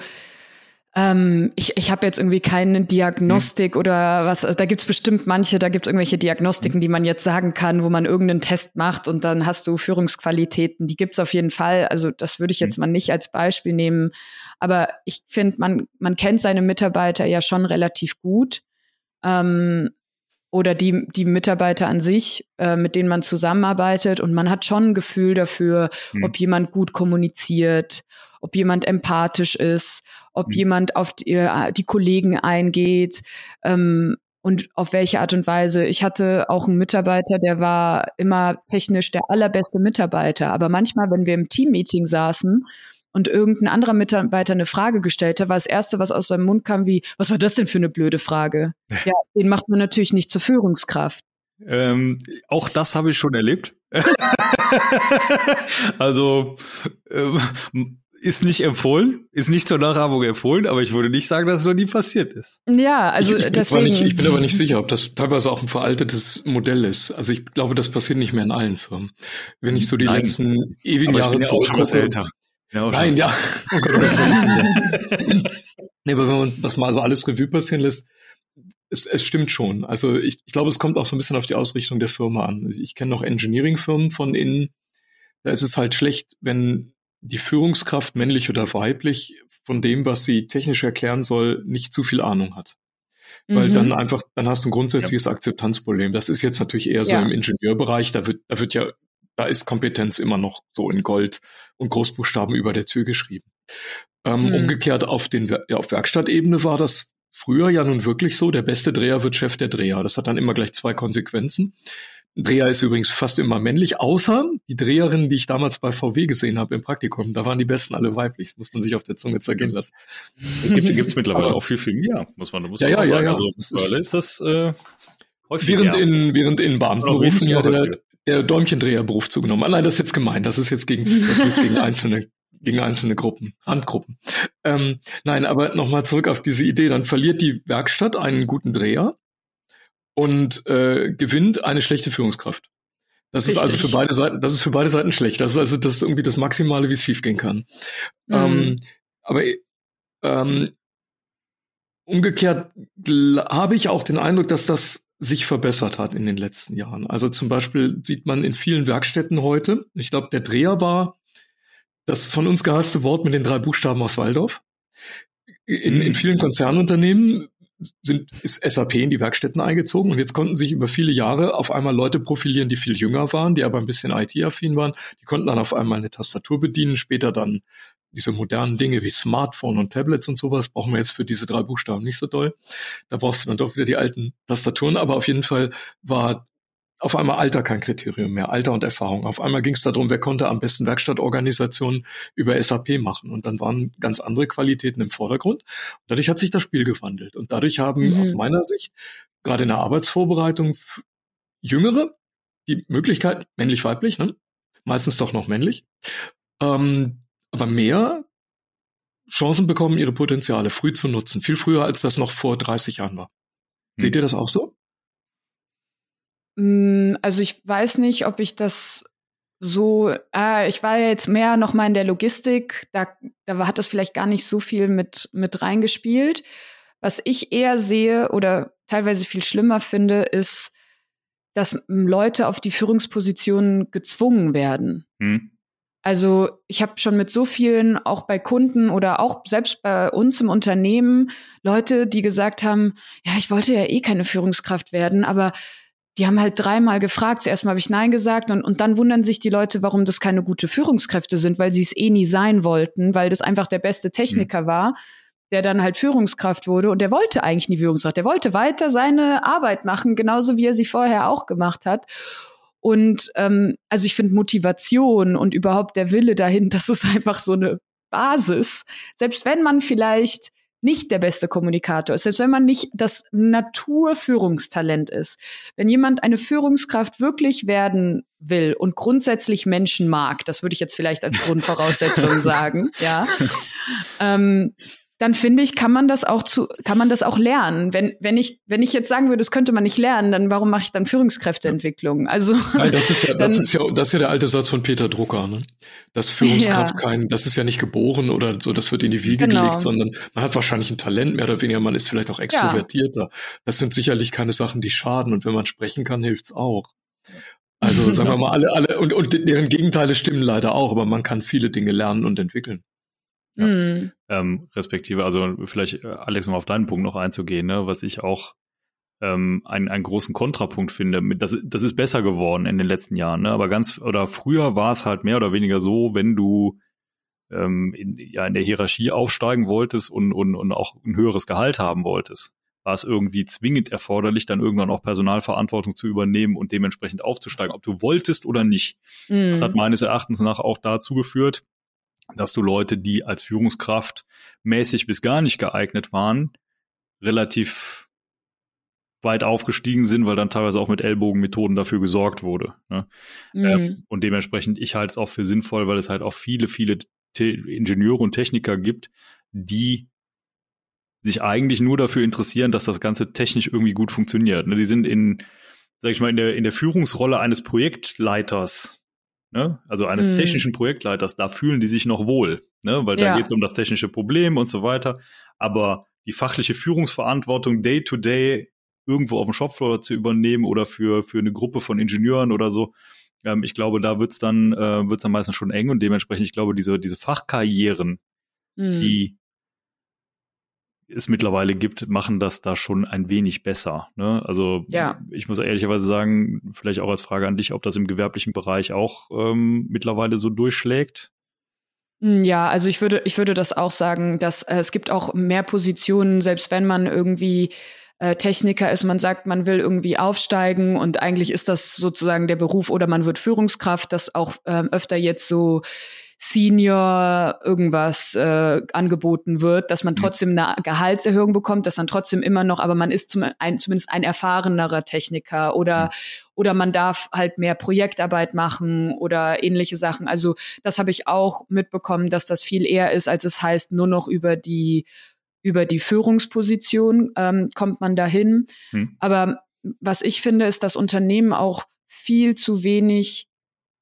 ähm, ich ich habe jetzt irgendwie keine Diagnostik hm. oder was, da gibt's bestimmt manche, da gibt's irgendwelche Diagnostiken, hm. die man jetzt sagen kann, wo man irgendeinen Test macht und dann hast du Führungsqualitäten. Die gibt's auf jeden Fall. Also das würde ich jetzt hm. mal nicht als Beispiel nehmen. Aber ich finde, man, man kennt seine Mitarbeiter ja schon relativ gut. Ähm, oder die, die Mitarbeiter an sich, äh, mit denen man zusammenarbeitet. Und man hat schon ein Gefühl dafür, mhm. ob jemand gut kommuniziert, ob jemand empathisch ist, ob mhm. jemand auf die, äh, die Kollegen eingeht ähm, und auf welche Art und Weise. Ich hatte auch einen Mitarbeiter, der war immer technisch der allerbeste Mitarbeiter. Aber manchmal, wenn wir im Teammeeting saßen und irgendein anderer Mitarbeiter eine Frage gestellt hat, war das Erste, was aus seinem Mund kam, wie, was war das denn für eine blöde Frage? Ja, den macht man natürlich nicht zur Führungskraft. Ähm, auch das habe ich schon erlebt. also ähm, ist nicht empfohlen, ist nicht zur Nachahmung empfohlen, aber ich würde nicht sagen, dass es noch nie passiert ist. Ja, also ich, ich deswegen. Nicht, ich bin aber nicht sicher, ob das teilweise auch ein veraltetes Modell ist. Also ich glaube, das passiert nicht mehr in allen Firmen. Wenn ich so die Nein, letzten ewigen Jahre zurückgucke. Ja, Nein, ja. Oh oh Gott. nee, aber wenn man das mal so alles Revue passieren lässt, es, es stimmt schon. Also ich, ich glaube, es kommt auch so ein bisschen auf die Ausrichtung der Firma an. Ich kenne noch Engineering-Firmen von innen. Da ist es halt schlecht, wenn die Führungskraft, männlich oder weiblich, von dem, was sie technisch erklären soll, nicht zu viel Ahnung hat. Weil mhm. dann einfach, dann hast du ein grundsätzliches ja. Akzeptanzproblem. Das ist jetzt natürlich eher so ja. im Ingenieurbereich, da wird, da wird ja da ist Kompetenz immer noch so in Gold und Großbuchstaben über der Tür geschrieben. Ähm, hm. Umgekehrt auf den ja, auf Werkstattebene war das früher ja nun wirklich so, der beste Dreher wird Chef der Dreher. Das hat dann immer gleich zwei Konsequenzen. Dreher ist übrigens fast immer männlich, außer die Dreherinnen, die ich damals bei VW gesehen habe im Praktikum. Da waren die besten alle weiblich. Das muss man sich auf der Zunge zergehen lassen. Gibt es mittlerweile Aber, auch viel, viel mehr, muss man, muss ja, man ja, sagen. Ja, ja. Also, ist das äh, häufig während in Während in Beamtenberufen ja der, der Däumchendreherberuf zugenommen. Ah, nein, das ist jetzt gemein. Das ist jetzt gegen, das ist jetzt gegen einzelne gegen einzelne Gruppen, Handgruppen. Ähm, nein, aber nochmal zurück auf diese Idee. Dann verliert die Werkstatt einen guten Dreher und äh, gewinnt eine schlechte Führungskraft. Das Richtig. ist also für beide Seiten, das ist für beide Seiten schlecht. Das ist also das ist irgendwie das Maximale, wie es schiefgehen kann. Mhm. Ähm, aber ähm, umgekehrt habe ich auch den Eindruck, dass das sich verbessert hat in den letzten Jahren. Also zum Beispiel sieht man in vielen Werkstätten heute, ich glaube, der Dreher war das von uns gehasste Wort mit den drei Buchstaben aus Waldorf. In, in mhm. vielen Konzernunternehmen sind, ist SAP in die Werkstätten eingezogen und jetzt konnten sich über viele Jahre auf einmal Leute profilieren, die viel jünger waren, die aber ein bisschen IT-affin waren. Die konnten dann auf einmal eine Tastatur bedienen, später dann diese modernen Dinge wie Smartphone und Tablets und sowas brauchen wir jetzt für diese drei Buchstaben nicht so doll. Da brauchst du dann doch wieder die alten Tastaturen, aber auf jeden Fall war auf einmal Alter kein Kriterium mehr, Alter und Erfahrung. Auf einmal ging es darum, wer konnte am besten Werkstattorganisationen über SAP machen. Und dann waren ganz andere Qualitäten im Vordergrund. Und dadurch hat sich das Spiel gewandelt. Und dadurch haben mhm. aus meiner Sicht gerade in der Arbeitsvorbereitung Jüngere die Möglichkeit, männlich-weiblich, ne? meistens doch noch männlich, ähm, aber mehr Chancen bekommen, ihre Potenziale früh zu nutzen. Viel früher, als das noch vor 30 Jahren war. Hm. Seht ihr das auch so? Hm, also ich weiß nicht, ob ich das so, ah, ich war ja jetzt mehr noch mal in der Logistik, da, da hat das vielleicht gar nicht so viel mit, mit reingespielt. Was ich eher sehe oder teilweise viel schlimmer finde, ist, dass Leute auf die Führungspositionen gezwungen werden. Hm. Also ich habe schon mit so vielen, auch bei Kunden oder auch selbst bei uns im Unternehmen, Leute, die gesagt haben, ja, ich wollte ja eh keine Führungskraft werden, aber die haben halt dreimal gefragt. Zuerst mal habe ich Nein gesagt und, und dann wundern sich die Leute, warum das keine gute Führungskräfte sind, weil sie es eh nie sein wollten, weil das einfach der beste Techniker mhm. war, der dann halt Führungskraft wurde und der wollte eigentlich nie Führungskraft. Der wollte weiter seine Arbeit machen, genauso wie er sie vorher auch gemacht hat. Und ähm, also ich finde Motivation und überhaupt der Wille dahin, das ist einfach so eine Basis. Selbst wenn man vielleicht nicht der beste Kommunikator ist, selbst wenn man nicht das Naturführungstalent ist. Wenn jemand eine Führungskraft wirklich werden will und grundsätzlich Menschen mag, das würde ich jetzt vielleicht als Grundvoraussetzung sagen, ja, ähm, dann finde ich, kann man das auch zu, kann man das auch lernen. Wenn, wenn ich, wenn ich jetzt sagen würde, das könnte man nicht lernen, dann warum mache ich dann Führungskräfteentwicklung? Also. Nein, das ist ja, das ist ja, das ist ja der alte Satz von Peter Drucker, ne? Dass Führungskraft ja. kein, das ist ja nicht geboren oder so, das wird in die Wiege genau. gelegt, sondern man hat wahrscheinlich ein Talent, mehr oder weniger, man ist vielleicht auch extrovertierter. Ja. Das sind sicherlich keine Sachen, die schaden und wenn man sprechen kann, hilft's auch. Also sagen wir mal alle, alle und, und deren Gegenteile stimmen leider auch, aber man kann viele Dinge lernen und entwickeln. Ja. Mhm. Ähm, respektive, also vielleicht, äh, Alex, um auf deinen Punkt noch einzugehen, ne, was ich auch ähm, einen, einen großen Kontrapunkt finde. Das, das ist besser geworden in den letzten Jahren, ne? aber ganz, oder früher war es halt mehr oder weniger so, wenn du ähm, in, ja, in der Hierarchie aufsteigen wolltest und, und, und auch ein höheres Gehalt haben wolltest, war es irgendwie zwingend erforderlich, dann irgendwann auch Personalverantwortung zu übernehmen und dementsprechend aufzusteigen, ob du wolltest oder nicht. Mhm. Das hat mhm. meines Erachtens nach auch dazu geführt, dass du Leute, die als Führungskraft mäßig bis gar nicht geeignet waren, relativ weit aufgestiegen sind, weil dann teilweise auch mit Ellbogenmethoden dafür gesorgt wurde. Ne? Mhm. Ähm, und dementsprechend, ich halte es auch für sinnvoll, weil es halt auch viele, viele Te Ingenieure und Techniker gibt, die sich eigentlich nur dafür interessieren, dass das Ganze technisch irgendwie gut funktioniert. Ne? Die sind in, sag ich mal, in der, in der Führungsrolle eines Projektleiters ne? also eines mhm. technischen Projektleiters, da fühlen die sich noch wohl, ne? weil da ja. geht es um das technische Problem und so weiter. Aber die fachliche Führungsverantwortung day to day irgendwo auf dem Shopfloor zu übernehmen oder für, für eine Gruppe von Ingenieuren oder so, ähm, ich glaube, da wird's dann, äh, wird's dann meistens schon eng und dementsprechend, ich glaube, diese, diese Fachkarrieren, mhm. die es mittlerweile gibt, machen das da schon ein wenig besser. Ne? Also ja. ich muss ehrlicherweise sagen, vielleicht auch als Frage an dich, ob das im gewerblichen Bereich auch ähm, mittlerweile so durchschlägt. Hm, ja, also ich würde, ich würde das auch sagen, dass äh, es gibt auch mehr Positionen, selbst wenn man irgendwie äh, Techniker ist, man sagt, man will irgendwie aufsteigen und eigentlich ist das sozusagen der Beruf oder man wird Führungskraft, das auch ähm, öfter jetzt so Senior irgendwas äh, angeboten wird, dass man trotzdem eine Gehaltserhöhung bekommt, dass man trotzdem immer noch, aber man ist zum, ein, zumindest ein erfahrenerer Techniker oder oder man darf halt mehr Projektarbeit machen oder ähnliche Sachen. Also das habe ich auch mitbekommen, dass das viel eher ist, als es heißt, nur noch über die über die Führungsposition ähm, kommt man dahin. Hm. Aber was ich finde, ist, dass Unternehmen auch viel zu wenig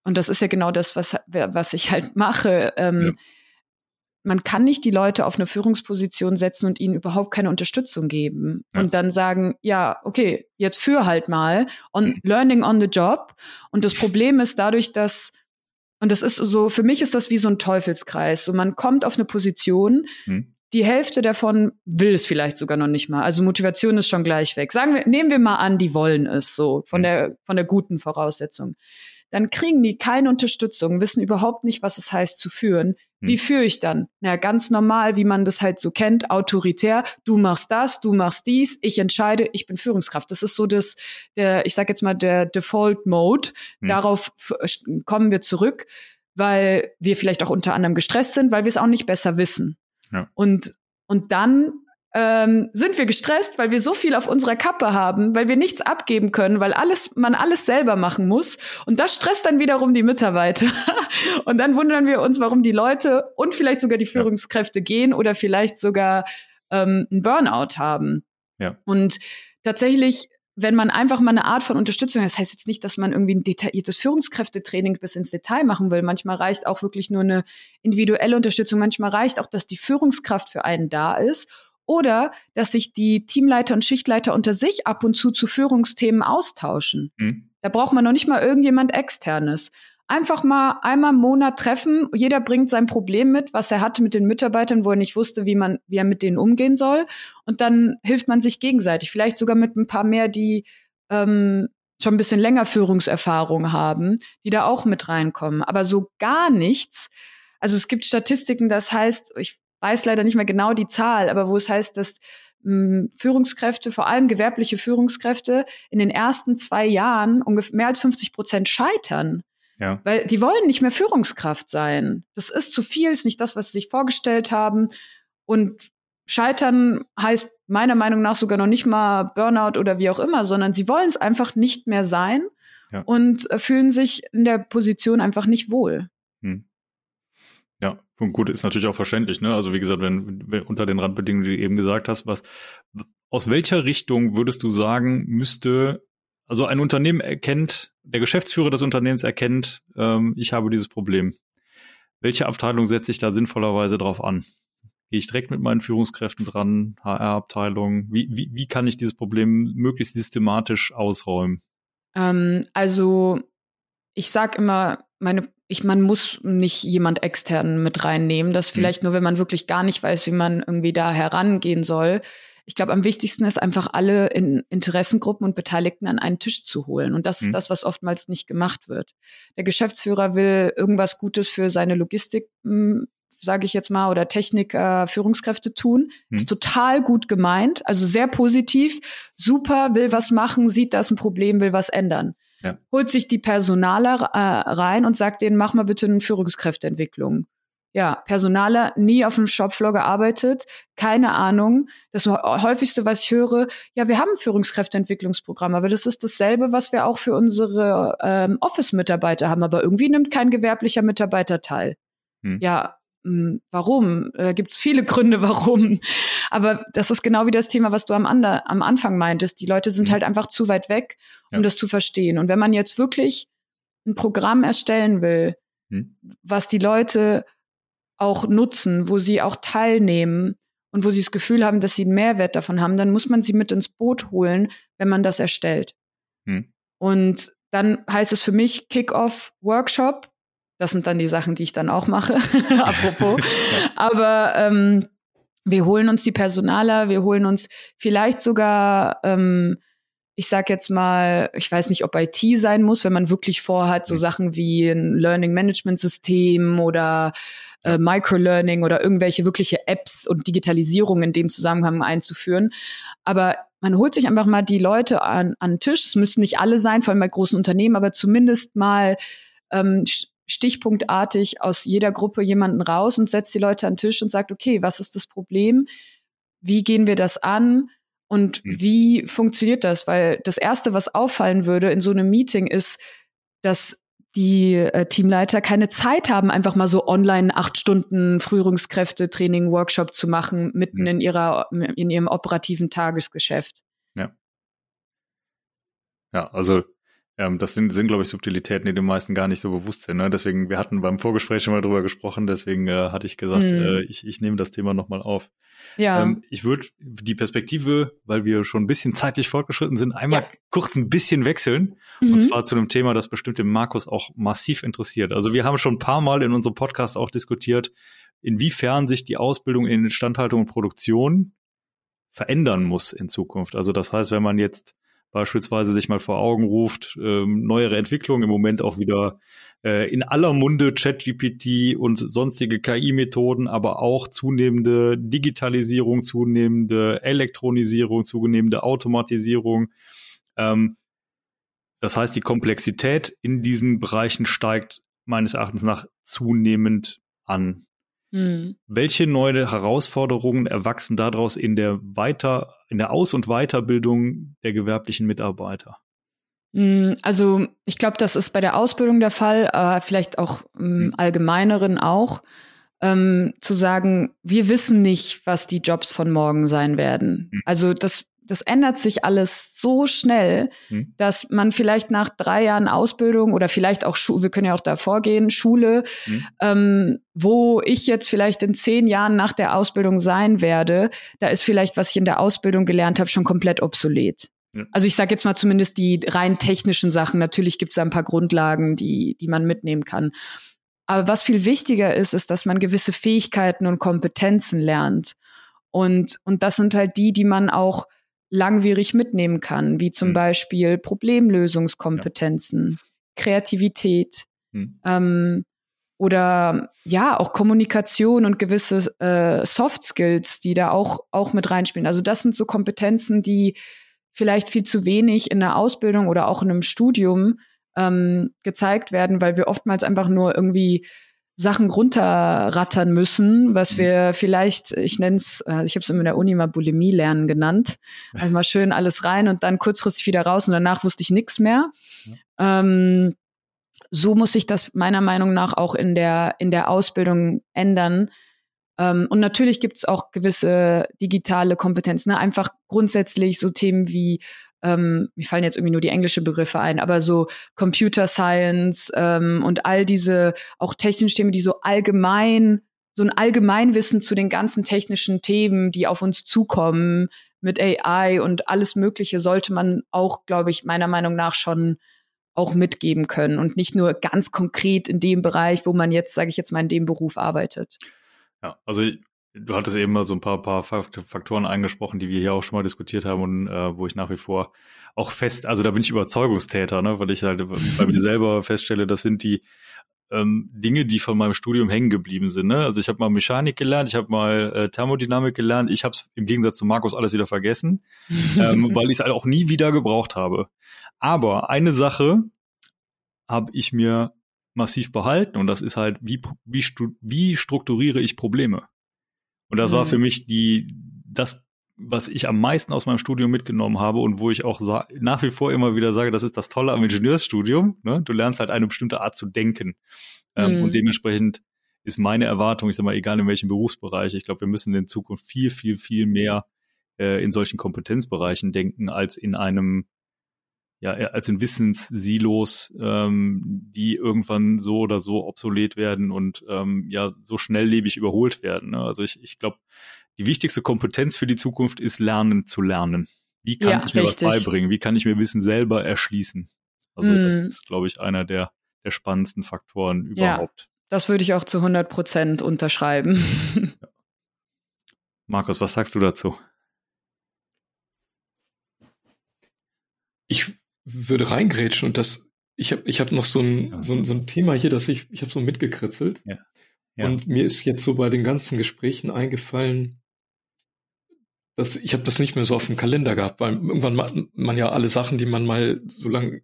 und das ist ja genau das, was, was ich halt mache. Ähm, ja. Man kann nicht die Leute auf eine Führungsposition setzen und ihnen überhaupt keine Unterstützung geben ja. und dann sagen, ja, okay, jetzt führ halt mal on mhm. learning on the job. Und das Problem ist dadurch, dass und das ist so, für mich ist das wie so ein Teufelskreis. So, man kommt auf eine Position, mhm. Die Hälfte davon will es vielleicht sogar noch nicht mal. Also Motivation ist schon gleich weg. Sagen wir, nehmen wir mal an, die wollen es so, von mhm. der, von der guten Voraussetzung dann kriegen die keine Unterstützung, wissen überhaupt nicht, was es heißt zu führen. Wie hm. führe ich dann? Na, ganz normal, wie man das halt so kennt, autoritär. Du machst das, du machst dies, ich entscheide, ich bin Führungskraft. Das ist so das, der, ich sag jetzt mal, der Default Mode. Hm. Darauf kommen wir zurück, weil wir vielleicht auch unter anderem gestresst sind, weil wir es auch nicht besser wissen. Ja. Und, und dann ähm, sind wir gestresst, weil wir so viel auf unserer Kappe haben, weil wir nichts abgeben können, weil alles, man alles selber machen muss. Und das stresst dann wiederum die Mitarbeiter. und dann wundern wir uns, warum die Leute und vielleicht sogar die Führungskräfte ja. gehen oder vielleicht sogar ähm, einen Burnout haben. Ja. Und tatsächlich wenn man einfach mal eine Art von Unterstützung, das heißt jetzt nicht, dass man irgendwie ein detailliertes Führungskräftetraining bis ins Detail machen will. Manchmal reicht auch wirklich nur eine individuelle Unterstützung. Manchmal reicht auch, dass die Führungskraft für einen da ist oder dass sich die Teamleiter und Schichtleiter unter sich ab und zu zu Führungsthemen austauschen. Mhm. Da braucht man noch nicht mal irgendjemand externes. Einfach mal einmal im Monat treffen. Jeder bringt sein Problem mit, was er hatte mit den Mitarbeitern, wo er nicht wusste, wie man, wie er mit denen umgehen soll. Und dann hilft man sich gegenseitig. Vielleicht sogar mit ein paar mehr, die ähm, schon ein bisschen länger Führungserfahrung haben, die da auch mit reinkommen. Aber so gar nichts. Also es gibt Statistiken, das heißt, ich weiß leider nicht mehr genau die Zahl, aber wo es heißt, dass hm, Führungskräfte, vor allem gewerbliche Führungskräfte, in den ersten zwei Jahren ungefähr mehr als 50 Prozent scheitern. Ja. Weil die wollen nicht mehr Führungskraft sein. Das ist zu viel, ist nicht das, was sie sich vorgestellt haben. Und Scheitern heißt meiner Meinung nach sogar noch nicht mal Burnout oder wie auch immer, sondern sie wollen es einfach nicht mehr sein ja. und äh, fühlen sich in der Position einfach nicht wohl. Hm. Ja, und gut, ist natürlich auch verständlich, ne? Also wie gesagt, wenn, wenn unter den Randbedingungen, die du eben gesagt hast, was aus welcher Richtung würdest du sagen, müsste, also ein Unternehmen erkennt, der Geschäftsführer des Unternehmens erkennt, ähm, ich habe dieses Problem. Welche Abteilung setze ich da sinnvollerweise drauf an? Gehe ich direkt mit meinen Führungskräften dran, HR-Abteilung? Wie, wie, wie kann ich dieses Problem möglichst systematisch ausräumen? Ähm, also ich sag immer, meine ich, man muss nicht jemand externen mit reinnehmen. Das mhm. vielleicht mhm. nur, wenn man wirklich gar nicht weiß, wie man irgendwie da herangehen soll. Ich glaube, am wichtigsten ist einfach alle in Interessengruppen und Beteiligten an einen Tisch zu holen. Und das mhm. ist das, was oftmals nicht gemacht wird. Der Geschäftsführer will irgendwas Gutes für seine Logistik, hm, sage ich jetzt mal, oder Techniker, Führungskräfte tun. Mhm. Ist total gut gemeint, also sehr positiv, super, will was machen, sieht das ein Problem, will was ändern ja. holt sich die Personaler äh, rein und sagt denen, mach mal bitte eine Führungskräfteentwicklung. Ja, Personaler nie auf dem Shopfloor gearbeitet, keine Ahnung. Das häufigste, was ich höre, ja, wir haben ein Führungskräfteentwicklungsprogramm, aber das ist dasselbe, was wir auch für unsere ähm, Office-Mitarbeiter haben, aber irgendwie nimmt kein gewerblicher Mitarbeiter teil. Hm. Ja, hm, warum? Da gibt es viele Gründe, warum. Aber das ist genau wie das Thema, was du am, Ander, am Anfang meintest. Die Leute sind mhm. halt einfach zu weit weg, um ja. das zu verstehen. Und wenn man jetzt wirklich ein Programm erstellen will, mhm. was die Leute auch nutzen, wo sie auch teilnehmen und wo sie das Gefühl haben, dass sie einen Mehrwert davon haben, dann muss man sie mit ins Boot holen, wenn man das erstellt. Mhm. Und dann heißt es für mich Kick-Off-Workshop das sind dann die Sachen, die ich dann auch mache, apropos. Aber ähm, wir holen uns die Personaler, wir holen uns vielleicht sogar ähm, ich sag jetzt mal, ich weiß nicht, ob IT sein muss, wenn man wirklich vorhat, so mhm. Sachen wie ein Learning Management System oder äh, Microlearning oder irgendwelche wirkliche Apps und Digitalisierung in dem Zusammenhang einzuführen. Aber man holt sich einfach mal die Leute an, an den Tisch. Es müssen nicht alle sein, vor allem bei großen Unternehmen, aber zumindest mal ähm, stichpunktartig aus jeder Gruppe jemanden raus und setzt die Leute an den Tisch und sagt, okay, was ist das Problem? Wie gehen wir das an? Und mhm. wie funktioniert das? Weil das Erste, was auffallen würde in so einem Meeting, ist, dass die äh, Teamleiter keine Zeit haben, einfach mal so online acht Stunden Frührungskräfte-Training, Workshop zu machen, mitten mhm. in ihrer, in ihrem operativen Tagesgeschäft. Ja. Ja, also ähm, das sind, sind glaube ich, Subtilitäten, die den meisten gar nicht so bewusst sind. Ne? Deswegen, wir hatten beim Vorgespräch schon mal drüber gesprochen, deswegen äh, hatte ich gesagt, mhm. äh, ich, ich nehme das Thema nochmal auf. Ja. Ähm, ich würde die Perspektive, weil wir schon ein bisschen zeitlich fortgeschritten sind, einmal ja. kurz ein bisschen wechseln. Mhm. Und zwar zu einem Thema, das bestimmt den Markus auch massiv interessiert. Also wir haben schon ein paar Mal in unserem Podcast auch diskutiert, inwiefern sich die Ausbildung in Instandhaltung und Produktion verändern muss in Zukunft. Also das heißt, wenn man jetzt beispielsweise sich mal vor Augen ruft, ähm, neuere Entwicklungen im Moment auch wieder äh, in aller Munde ChatGPT und sonstige KI-Methoden, aber auch zunehmende Digitalisierung, zunehmende Elektronisierung, zunehmende Automatisierung. Ähm, das heißt, die Komplexität in diesen Bereichen steigt meines Erachtens nach zunehmend an. Hm. Welche neue Herausforderungen erwachsen daraus in der Weiter, in der Aus- und Weiterbildung der gewerblichen Mitarbeiter? Hm, also ich glaube, das ist bei der Ausbildung der Fall, aber vielleicht auch im hm. Allgemeineren auch, ähm, zu sagen, wir wissen nicht, was die Jobs von morgen sein werden. Hm. Also das das ändert sich alles so schnell, hm. dass man vielleicht nach drei Jahren Ausbildung oder vielleicht auch, Schu wir können ja auch davor gehen, Schule, hm. ähm, wo ich jetzt vielleicht in zehn Jahren nach der Ausbildung sein werde, da ist vielleicht, was ich in der Ausbildung gelernt habe, schon komplett obsolet. Ja. Also ich sage jetzt mal zumindest die rein technischen Sachen. Natürlich gibt es ein paar Grundlagen, die, die man mitnehmen kann. Aber was viel wichtiger ist, ist, dass man gewisse Fähigkeiten und Kompetenzen lernt. Und, und das sind halt die, die man auch langwierig mitnehmen kann, wie zum mhm. Beispiel Problemlösungskompetenzen, ja. Kreativität mhm. ähm, oder ja auch Kommunikation und gewisse äh, Soft Skills, die da auch auch mit reinspielen. Also das sind so Kompetenzen, die vielleicht viel zu wenig in der Ausbildung oder auch in einem Studium ähm, gezeigt werden, weil wir oftmals einfach nur irgendwie Sachen runterrattern müssen, was mhm. wir vielleicht, ich nenne es, äh, ich habe es in der Uni mal Bulimie lernen genannt. Also mal schön alles rein und dann kurzfristig wieder raus und danach wusste ich nichts mehr. Ja. Ähm, so muss sich das meiner Meinung nach auch in der, in der Ausbildung ändern. Ähm, und natürlich gibt es auch gewisse digitale Kompetenzen, ne? einfach grundsätzlich so Themen wie ähm, mir fallen jetzt irgendwie nur die englische Begriffe ein, aber so Computer Science ähm, und all diese auch technischen Themen, die so allgemein, so ein Allgemeinwissen zu den ganzen technischen Themen, die auf uns zukommen mit AI und alles Mögliche, sollte man auch, glaube ich, meiner Meinung nach schon auch mitgeben können und nicht nur ganz konkret in dem Bereich, wo man jetzt, sage ich jetzt mal, in dem Beruf arbeitet. Ja, also Du hattest eben mal so ein paar, paar Faktoren angesprochen, die wir hier auch schon mal diskutiert haben und äh, wo ich nach wie vor auch fest, also da bin ich Überzeugungstäter, ne, weil ich halt bei mir selber feststelle, das sind die ähm, Dinge, die von meinem Studium hängen geblieben sind. Ne? Also ich habe mal Mechanik gelernt, ich habe mal äh, Thermodynamik gelernt, ich habe es im Gegensatz zu Markus alles wieder vergessen, ähm, weil ich es halt auch nie wieder gebraucht habe. Aber eine Sache habe ich mir massiv behalten und das ist halt, wie, wie, wie strukturiere ich Probleme? Und das mhm. war für mich die, das, was ich am meisten aus meinem Studium mitgenommen habe und wo ich auch nach wie vor immer wieder sage, das ist das Tolle am Ingenieursstudium. Ne? Du lernst halt eine bestimmte Art zu denken. Ähm, mhm. Und dementsprechend ist meine Erwartung, ich sag mal, egal in welchem Berufsbereich, ich glaube, wir müssen in Zukunft viel, viel, viel mehr äh, in solchen Kompetenzbereichen denken, als in einem ja, als in Wissenssilos, ähm, die irgendwann so oder so obsolet werden und ähm, ja so schnelllebig überholt werden. Ne? Also ich, ich glaube, die wichtigste Kompetenz für die Zukunft ist Lernen zu lernen. Wie kann ja, ich mir richtig. was beibringen? Wie kann ich mir Wissen selber erschließen? Also mm. das ist, glaube ich, einer der, der spannendsten Faktoren überhaupt. Ja, das würde ich auch zu 100 Prozent unterschreiben. Ja. Markus, was sagst du dazu? ich würde reingrätschen und das, ich habe ich hab noch so ein, so, so ein Thema hier, das ich, ich habe so mitgekritzelt. Ja. Ja. Und mir ist jetzt so bei den ganzen Gesprächen eingefallen, dass ich habe das nicht mehr so auf dem Kalender gehabt, weil irgendwann man, man ja alle Sachen, die man mal so lange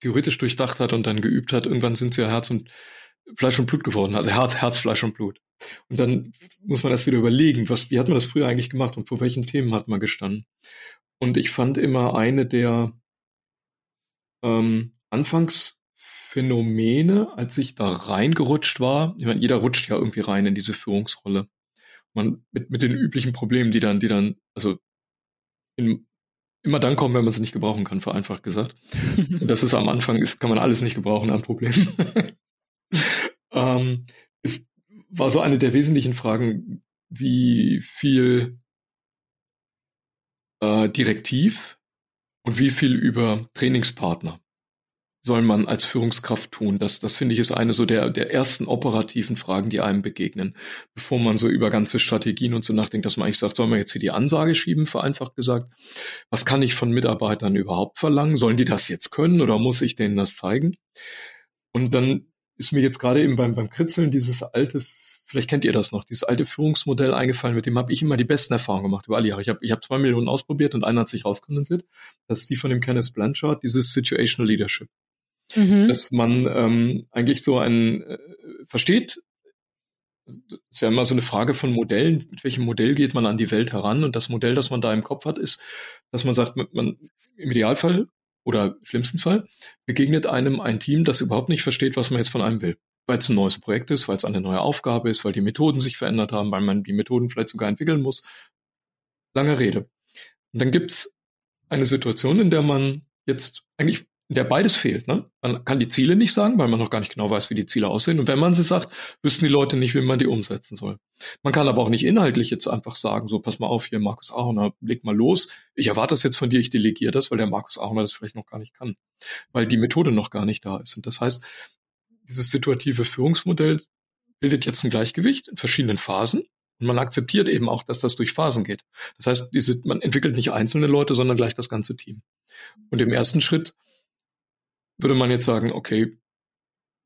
theoretisch durchdacht hat und dann geübt hat, irgendwann sind sie ja Herz und Fleisch und Blut geworden, also Herz, Herz, Fleisch und Blut. Und dann muss man erst wieder überlegen, was, wie hat man das früher eigentlich gemacht und vor welchen Themen hat man gestanden. Und ich fand immer eine der ähm, Anfangsphänomene, als ich da reingerutscht war, ich meine, jeder rutscht ja irgendwie rein in diese Führungsrolle. Man mit, mit den üblichen Problemen, die dann, die dann, also in, immer dann kommen, wenn man sie nicht gebrauchen kann, vereinfacht gesagt. Und das ist am Anfang, ist, kann man alles nicht gebrauchen an Problemen. ähm, ist, war so eine der wesentlichen Fragen, wie viel äh, direktiv und wie viel über Trainingspartner soll man als Führungskraft tun? Das, das finde ich ist eine so der, der ersten operativen Fragen, die einem begegnen, bevor man so über ganze Strategien und so nachdenkt, dass man eigentlich sagt, soll man jetzt hier die Ansage schieben, vereinfacht gesagt? Was kann ich von Mitarbeitern überhaupt verlangen? Sollen die das jetzt können oder muss ich denen das zeigen? Und dann ist mir jetzt gerade eben beim, beim Kritzeln dieses alte vielleicht kennt ihr das noch, dieses alte Führungsmodell eingefallen, mit dem habe ich immer die besten Erfahrungen gemacht über alle Jahre. Ich habe ich hab zwei Millionen ausprobiert und einer hat sich rauskondensiert. Das ist die von dem Kenneth Blanchard, dieses Situational Leadership. Mhm. Dass man ähm, eigentlich so ein äh, versteht, ist ja immer so eine Frage von Modellen, mit welchem Modell geht man an die Welt heran? Und das Modell, das man da im Kopf hat, ist, dass man sagt, man im Idealfall oder schlimmsten Fall begegnet einem ein Team, das überhaupt nicht versteht, was man jetzt von einem will weil es ein neues Projekt ist, weil es eine neue Aufgabe ist, weil die Methoden sich verändert haben, weil man die Methoden vielleicht sogar entwickeln muss. Lange Rede. Und dann gibt's eine Situation, in der man jetzt eigentlich, in der beides fehlt. Ne? Man kann die Ziele nicht sagen, weil man noch gar nicht genau weiß, wie die Ziele aussehen. Und wenn man sie sagt, wüssten die Leute nicht, wie man die umsetzen soll. Man kann aber auch nicht inhaltlich jetzt einfach sagen, so pass mal auf, hier Markus Ahoner, leg mal los. Ich erwarte das jetzt von dir, ich delegiere das, weil der Markus Ahoner das vielleicht noch gar nicht kann, weil die Methode noch gar nicht da ist. Und das heißt, dieses situative Führungsmodell bildet jetzt ein Gleichgewicht in verschiedenen Phasen. Und man akzeptiert eben auch, dass das durch Phasen geht. Das heißt, diese, man entwickelt nicht einzelne Leute, sondern gleich das ganze Team. Und im ersten Schritt würde man jetzt sagen, okay,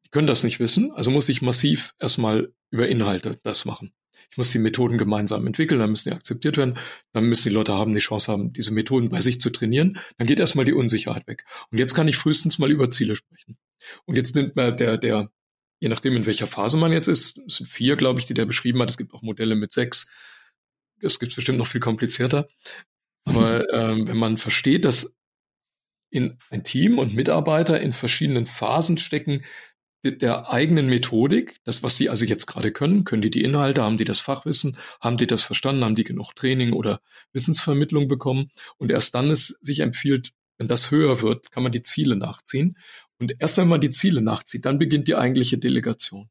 die können das nicht wissen, also muss ich massiv erstmal über Inhalte das machen. Ich muss die Methoden gemeinsam entwickeln, dann müssen die akzeptiert werden, dann müssen die Leute haben, die Chance haben, diese Methoden bei sich zu trainieren. Dann geht erstmal die Unsicherheit weg. Und jetzt kann ich frühestens mal über Ziele sprechen. Und jetzt nimmt man der, der, je nachdem in welcher Phase man jetzt ist, es sind vier, glaube ich, die der beschrieben hat. Es gibt auch Modelle mit sechs. Das gibt bestimmt noch viel komplizierter. Aber ähm, wenn man versteht, dass in ein Team und Mitarbeiter in verschiedenen Phasen stecken der eigenen Methodik, das, was sie also jetzt gerade können, können die die Inhalte, haben die das Fachwissen, haben die das verstanden, haben die genug Training oder Wissensvermittlung bekommen und erst dann es sich empfiehlt, wenn das höher wird, kann man die Ziele nachziehen und erst wenn man die Ziele nachzieht, dann beginnt die eigentliche Delegation.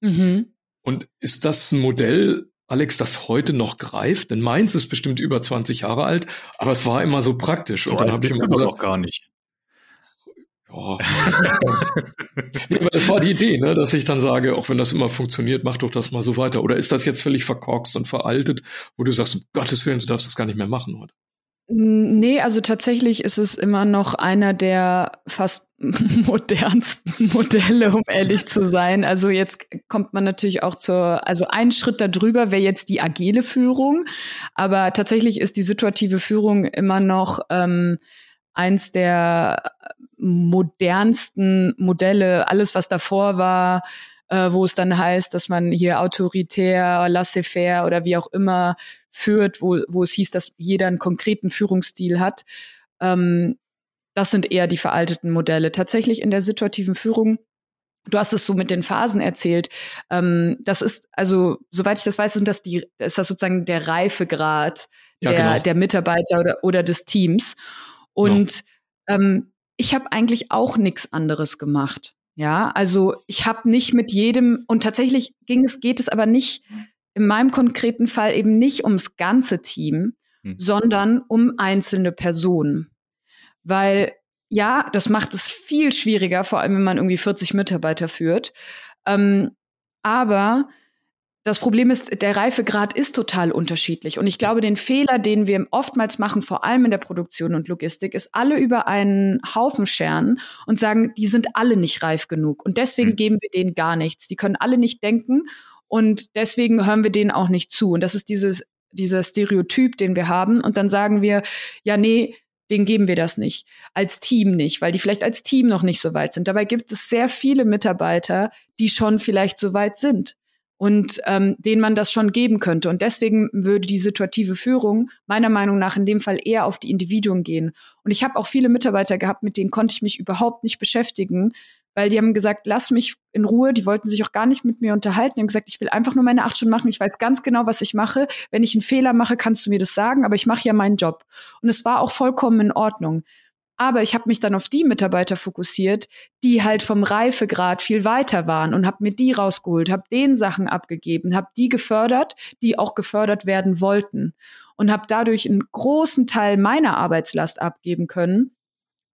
Mhm. Und ist das ein Modell, Alex, das heute noch greift? Denn meins ist bestimmt über 20 Jahre alt, aber es war immer so praktisch. So und dann habe ich immer gesagt, auch gar nicht. Ja. nee, aber das war die Idee, ne, dass ich dann sage, auch wenn das immer funktioniert, mach doch das mal so weiter. Oder ist das jetzt völlig verkorkst und veraltet, wo du sagst, um Gottes Willen, du darfst das gar nicht mehr machen heute? Nee, also tatsächlich ist es immer noch einer der fast modernsten Modelle, um ehrlich zu sein. Also jetzt kommt man natürlich auch zur, also ein Schritt darüber wäre jetzt die agile Führung, aber tatsächlich ist die situative Führung immer noch ähm, eins der modernsten Modelle. Alles, was davor war, äh, wo es dann heißt, dass man hier autoritär, laissez-faire oder wie auch immer führt, wo, wo es hieß, dass jeder einen konkreten Führungsstil hat. Ähm, das sind eher die veralteten Modelle. Tatsächlich in der situativen Führung Du hast es so mit den Phasen erzählt. Ähm, das ist, also, soweit ich das weiß, sind das die, ist das sozusagen der Reifegrad ja, der, genau. der Mitarbeiter oder, oder des Teams. Und genau. ähm, ich habe eigentlich auch nichts anderes gemacht. Ja, also ich habe nicht mit jedem und tatsächlich ging es, geht es aber nicht in meinem konkreten Fall eben nicht ums ganze Team, hm. sondern um einzelne Personen. Weil ja, das macht es viel schwieriger, vor allem wenn man irgendwie 40 Mitarbeiter führt. Ähm, aber das Problem ist, der Reifegrad ist total unterschiedlich. Und ich glaube, den Fehler, den wir oftmals machen, vor allem in der Produktion und Logistik, ist alle über einen Haufen scheren und sagen, die sind alle nicht reif genug. Und deswegen mhm. geben wir denen gar nichts. Die können alle nicht denken. Und deswegen hören wir denen auch nicht zu. Und das ist dieses, dieser Stereotyp, den wir haben. Und dann sagen wir, ja, nee, denen geben wir das nicht. Als Team nicht, weil die vielleicht als Team noch nicht so weit sind. Dabei gibt es sehr viele Mitarbeiter, die schon vielleicht so weit sind und ähm, denen man das schon geben könnte. Und deswegen würde die situative Führung meiner Meinung nach in dem Fall eher auf die Individuen gehen. Und ich habe auch viele Mitarbeiter gehabt, mit denen konnte ich mich überhaupt nicht beschäftigen, weil die haben gesagt, lass mich in Ruhe. Die wollten sich auch gar nicht mit mir unterhalten. Die haben gesagt, ich will einfach nur meine acht Stunden machen. Ich weiß ganz genau, was ich mache. Wenn ich einen Fehler mache, kannst du mir das sagen, aber ich mache ja meinen Job. Und es war auch vollkommen in Ordnung. Aber ich habe mich dann auf die Mitarbeiter fokussiert, die halt vom Reifegrad viel weiter waren und habe mir die rausgeholt, habe den Sachen abgegeben, habe die gefördert, die auch gefördert werden wollten und habe dadurch einen großen Teil meiner Arbeitslast abgeben können.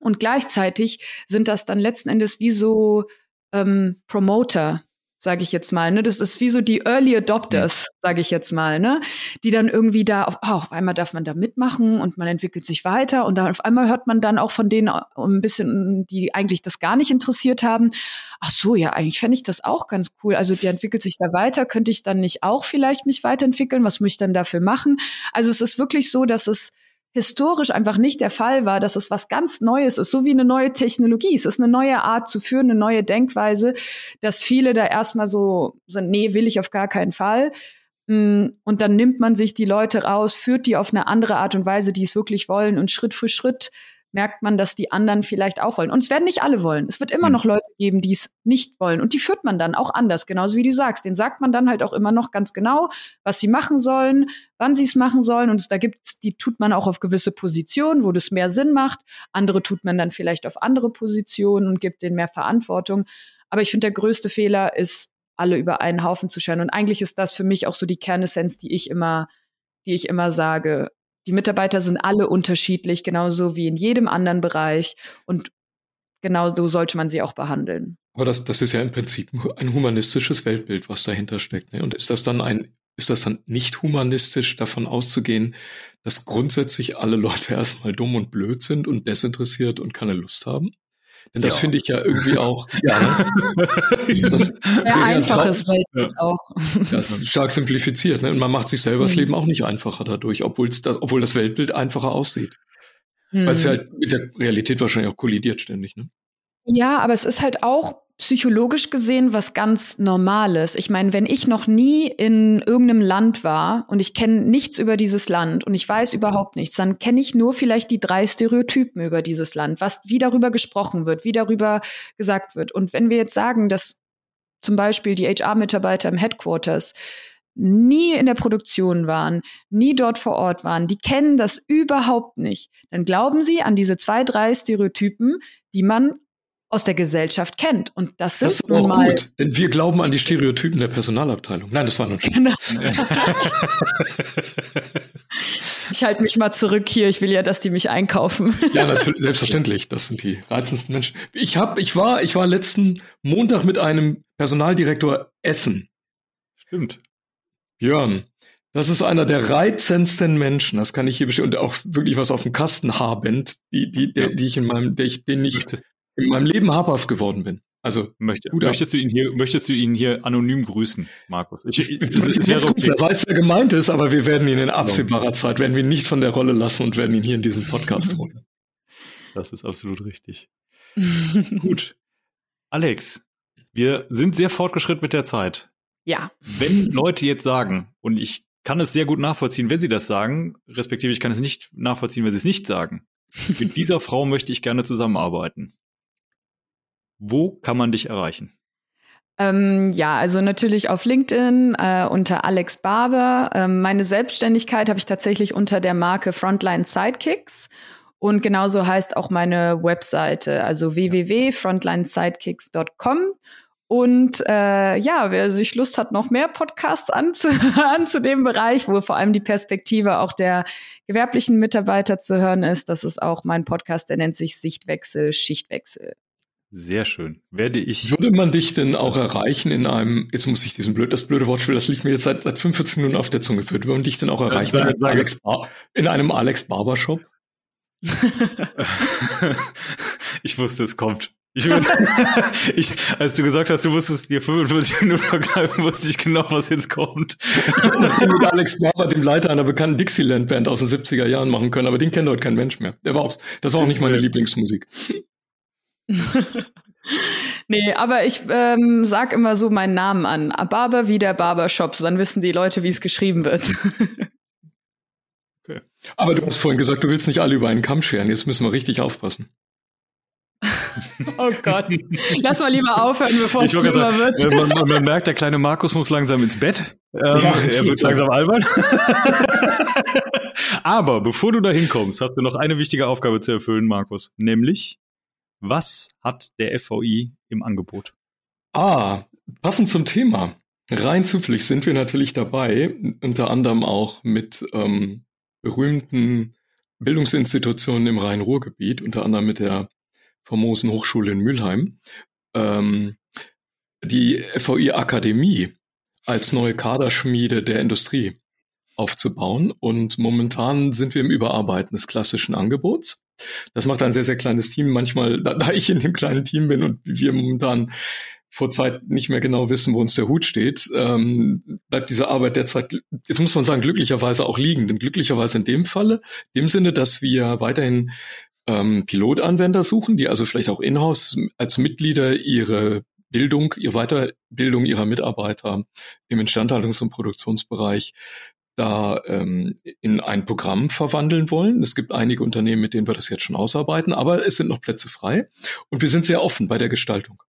Und gleichzeitig sind das dann letzten Endes wie so ähm, Promoter, sage ich jetzt mal. Ne? Das ist wie so die Early Adopters, sage ich jetzt mal, ne? die dann irgendwie da auf, oh, auf einmal darf man da mitmachen und man entwickelt sich weiter und dann auf einmal hört man dann auch von denen ein bisschen, die eigentlich das gar nicht interessiert haben. Ach so, ja, eigentlich fände ich das auch ganz cool. Also der entwickelt sich da weiter. Könnte ich dann nicht auch vielleicht mich weiterentwickeln? Was muss ich dann dafür machen? Also es ist wirklich so, dass es historisch einfach nicht der Fall war, dass es was ganz Neues ist, so wie eine neue Technologie. Es ist eine neue Art zu führen, eine neue Denkweise, dass viele da erstmal so sind, nee, will ich auf gar keinen Fall. Mm, und dann nimmt man sich die Leute raus, führt die auf eine andere Art und Weise, die es wirklich wollen und Schritt für Schritt merkt man, dass die anderen vielleicht auch wollen. Und es werden nicht alle wollen. Es wird immer hm. noch Leute geben, die es nicht wollen. Und die führt man dann auch anders, genauso wie du sagst. Den sagt man dann halt auch immer noch ganz genau, was sie machen sollen, wann sie es machen sollen. Und da gibt's, die tut man auch auf gewisse Positionen, wo das mehr Sinn macht. Andere tut man dann vielleicht auf andere Positionen und gibt denen mehr Verantwortung. Aber ich finde, der größte Fehler ist, alle über einen Haufen zu scheren. Und eigentlich ist das für mich auch so die Kernessenz, die ich immer, die ich immer sage. Die Mitarbeiter sind alle unterschiedlich, genauso wie in jedem anderen Bereich. Und genau so sollte man sie auch behandeln. Aber das, das ist ja im Prinzip ein humanistisches Weltbild, was dahinter steckt. Ne? Und ist das dann ein, ist das dann nicht humanistisch, davon auszugehen, dass grundsätzlich alle Leute erstmal dumm und blöd sind und desinteressiert und keine Lust haben? Denn das ja. finde ich ja irgendwie auch. ja, ist das Sehr einfaches Weltbild ja. auch. Das ist stark simplifiziert. Ne? Und man macht sich selber das mhm. Leben auch nicht einfacher dadurch, obwohl das, obwohl das Weltbild einfacher aussieht. Mhm. Weil es halt mit der Realität wahrscheinlich auch kollidiert ständig. Ne? Ja, aber es ist halt auch psychologisch gesehen was ganz Normales. Ich meine, wenn ich noch nie in irgendeinem Land war und ich kenne nichts über dieses Land und ich weiß überhaupt nichts, dann kenne ich nur vielleicht die drei Stereotypen über dieses Land, was wie darüber gesprochen wird, wie darüber gesagt wird. Und wenn wir jetzt sagen, dass zum Beispiel die HR-Mitarbeiter im Headquarters nie in der Produktion waren, nie dort vor Ort waren, die kennen das überhaupt nicht, dann glauben sie an diese zwei, drei Stereotypen, die man aus der Gesellschaft kennt. Und das, das ist nun mal gut, denn wir glauben an die Stereotypen der Personalabteilung. Nein, das war nur genau. Ich halte mich mal zurück hier. Ich will ja, dass die mich einkaufen. Ja, natürlich, selbstverständlich. Das sind die reizendsten Menschen. Ich hab, ich war, ich war letzten Montag mit einem Personaldirektor essen. Stimmt. Björn, das ist einer der reizendsten Menschen. Das kann ich hier bestimmt und auch wirklich was auf dem Kasten habend, die, die, der, die ich in meinem, der ich, den ich in meinem Leben habhaft geworden bin. Also Möchte, möchtest du ihn hier, möchtest du ihn hier anonym grüßen, Markus? Ich, ich, ich, das ist, okay. Er weiß, wer gemeint ist, aber wir werden ihn in absehbarer Zeit, werden wir ihn nicht von der Rolle lassen und werden ihn hier in diesem Podcast holen. Das ist absolut richtig. Gut. Alex, wir sind sehr fortgeschritten mit der Zeit. Ja. Wenn Leute jetzt sagen, und ich kann es sehr gut nachvollziehen, wenn sie das sagen, respektive ich kann es nicht nachvollziehen, wenn sie es nicht sagen. Mit dieser Frau möchte ich gerne zusammenarbeiten. Wo kann man dich erreichen? Ähm, ja, also natürlich auf LinkedIn äh, unter Alex Barber. Ähm, meine Selbstständigkeit habe ich tatsächlich unter der Marke Frontline Sidekicks. Und genauso heißt auch meine Webseite, also www.frontlinesidekicks.com. Und äh, ja, wer sich Lust hat, noch mehr Podcasts anzuhören zu dem Bereich, wo vor allem die Perspektive auch der gewerblichen Mitarbeiter zu hören ist, das ist auch mein Podcast, der nennt sich Sichtwechsel, Schichtwechsel. Sehr schön. Werde ich. Würde man dich denn auch erreichen in einem, jetzt muss ich diesen blöd, das blöde Wortspiel, das liegt mir jetzt seit, seit 45 Minuten auf der Zunge, würde man dich denn auch erreichen sag, in, Alex Bar, in einem Alex Barbershop? ich wusste, es kommt. Ich, ich, als du gesagt hast, du musstest dir 45 Minuten verkneifen, wusste ich genau, was jetzt kommt. Ich hätte mit Alex Barber, dem Leiter einer bekannten Dixieland-Band aus den 70er Jahren machen können, aber den kennt heute kein Mensch mehr. Der war auch, das war auch nicht meine Lieblingsmusik. nee, aber ich ähm, sag immer so meinen Namen an. Barber wie der Barbershop, so dann wissen die Leute, wie es geschrieben wird. okay. Aber du hast vorhin gesagt, du willst nicht alle über einen Kamm scheren. Jetzt müssen wir richtig aufpassen. Oh Gott. Lass mal lieber aufhören, bevor es schlimmer wird. Man, man, man, merkt, der kleine Markus muss langsam ins Bett. Ähm, ja, er wird langsam albern. Aber bevor du da hinkommst, hast du noch eine wichtige Aufgabe zu erfüllen, Markus. Nämlich was hat der FVI im Angebot? Ah, passend zum Thema. Rein zufällig sind wir natürlich dabei, unter anderem auch mit ähm, berühmten Bildungsinstitutionen im Rhein-Ruhr-Gebiet, unter anderem mit der famosen Hochschule in Mülheim, ähm, die FVI Akademie als neue Kaderschmiede der Industrie aufzubauen. Und momentan sind wir im Überarbeiten des klassischen Angebots. Das macht ein sehr, sehr kleines Team. Manchmal, da, da ich in dem kleinen Team bin und wir momentan vor Zeit nicht mehr genau wissen, wo uns der Hut steht, ähm, bleibt diese Arbeit derzeit, jetzt muss man sagen, glücklicherweise auch liegen. Denn glücklicherweise in dem Falle, im Sinne, dass wir weiterhin ähm, Pilotanwender suchen, die also vielleicht auch in-house als Mitglieder ihre Bildung, ihre Weiterbildung ihrer Mitarbeiter im Instandhaltungs- und Produktionsbereich da ähm, in ein Programm verwandeln wollen. Es gibt einige Unternehmen, mit denen wir das jetzt schon ausarbeiten, aber es sind noch Plätze frei und wir sind sehr offen bei der Gestaltung.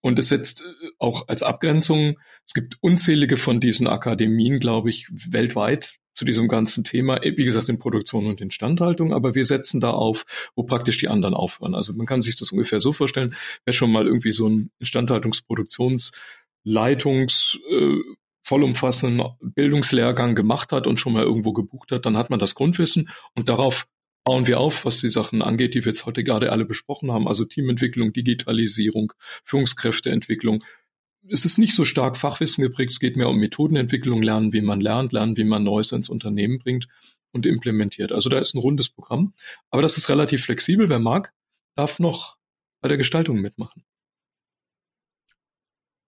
Und es setzt äh, auch als Abgrenzung, es gibt unzählige von diesen Akademien, glaube ich, weltweit zu diesem ganzen Thema, wie gesagt, in Produktion und Instandhaltung, aber wir setzen da auf, wo praktisch die anderen aufhören. Also man kann sich das ungefähr so vorstellen, wer schon mal irgendwie so ein Instandhaltungsproduktionsleitungs äh, vollumfassenden Bildungslehrgang gemacht hat und schon mal irgendwo gebucht hat, dann hat man das Grundwissen und darauf bauen wir auf, was die Sachen angeht, die wir jetzt heute gerade alle besprochen haben, also Teamentwicklung, Digitalisierung, Führungskräfteentwicklung. Es ist nicht so stark Fachwissen geprägt, es geht mehr um Methodenentwicklung, lernen, wie man lernt, lernen, wie man Neues ins Unternehmen bringt und implementiert. Also da ist ein rundes Programm, aber das ist relativ flexibel. Wer mag, darf noch bei der Gestaltung mitmachen.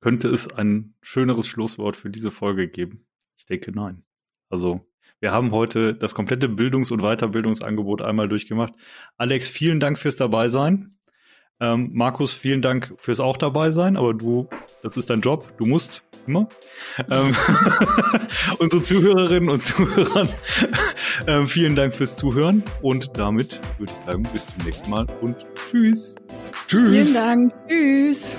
Könnte es ein schöneres Schlusswort für diese Folge geben? Ich denke nein. Also, wir haben heute das komplette Bildungs- und Weiterbildungsangebot einmal durchgemacht. Alex, vielen Dank fürs Dabeisein. Ähm, Markus, vielen Dank fürs auch dabei sein, aber du, das ist dein Job, du musst immer. Ähm, unsere Zuhörerinnen und Zuhörer, ähm, vielen Dank fürs Zuhören und damit würde ich sagen, bis zum nächsten Mal und tschüss. Tschüss. Vielen Dank. Tschüss.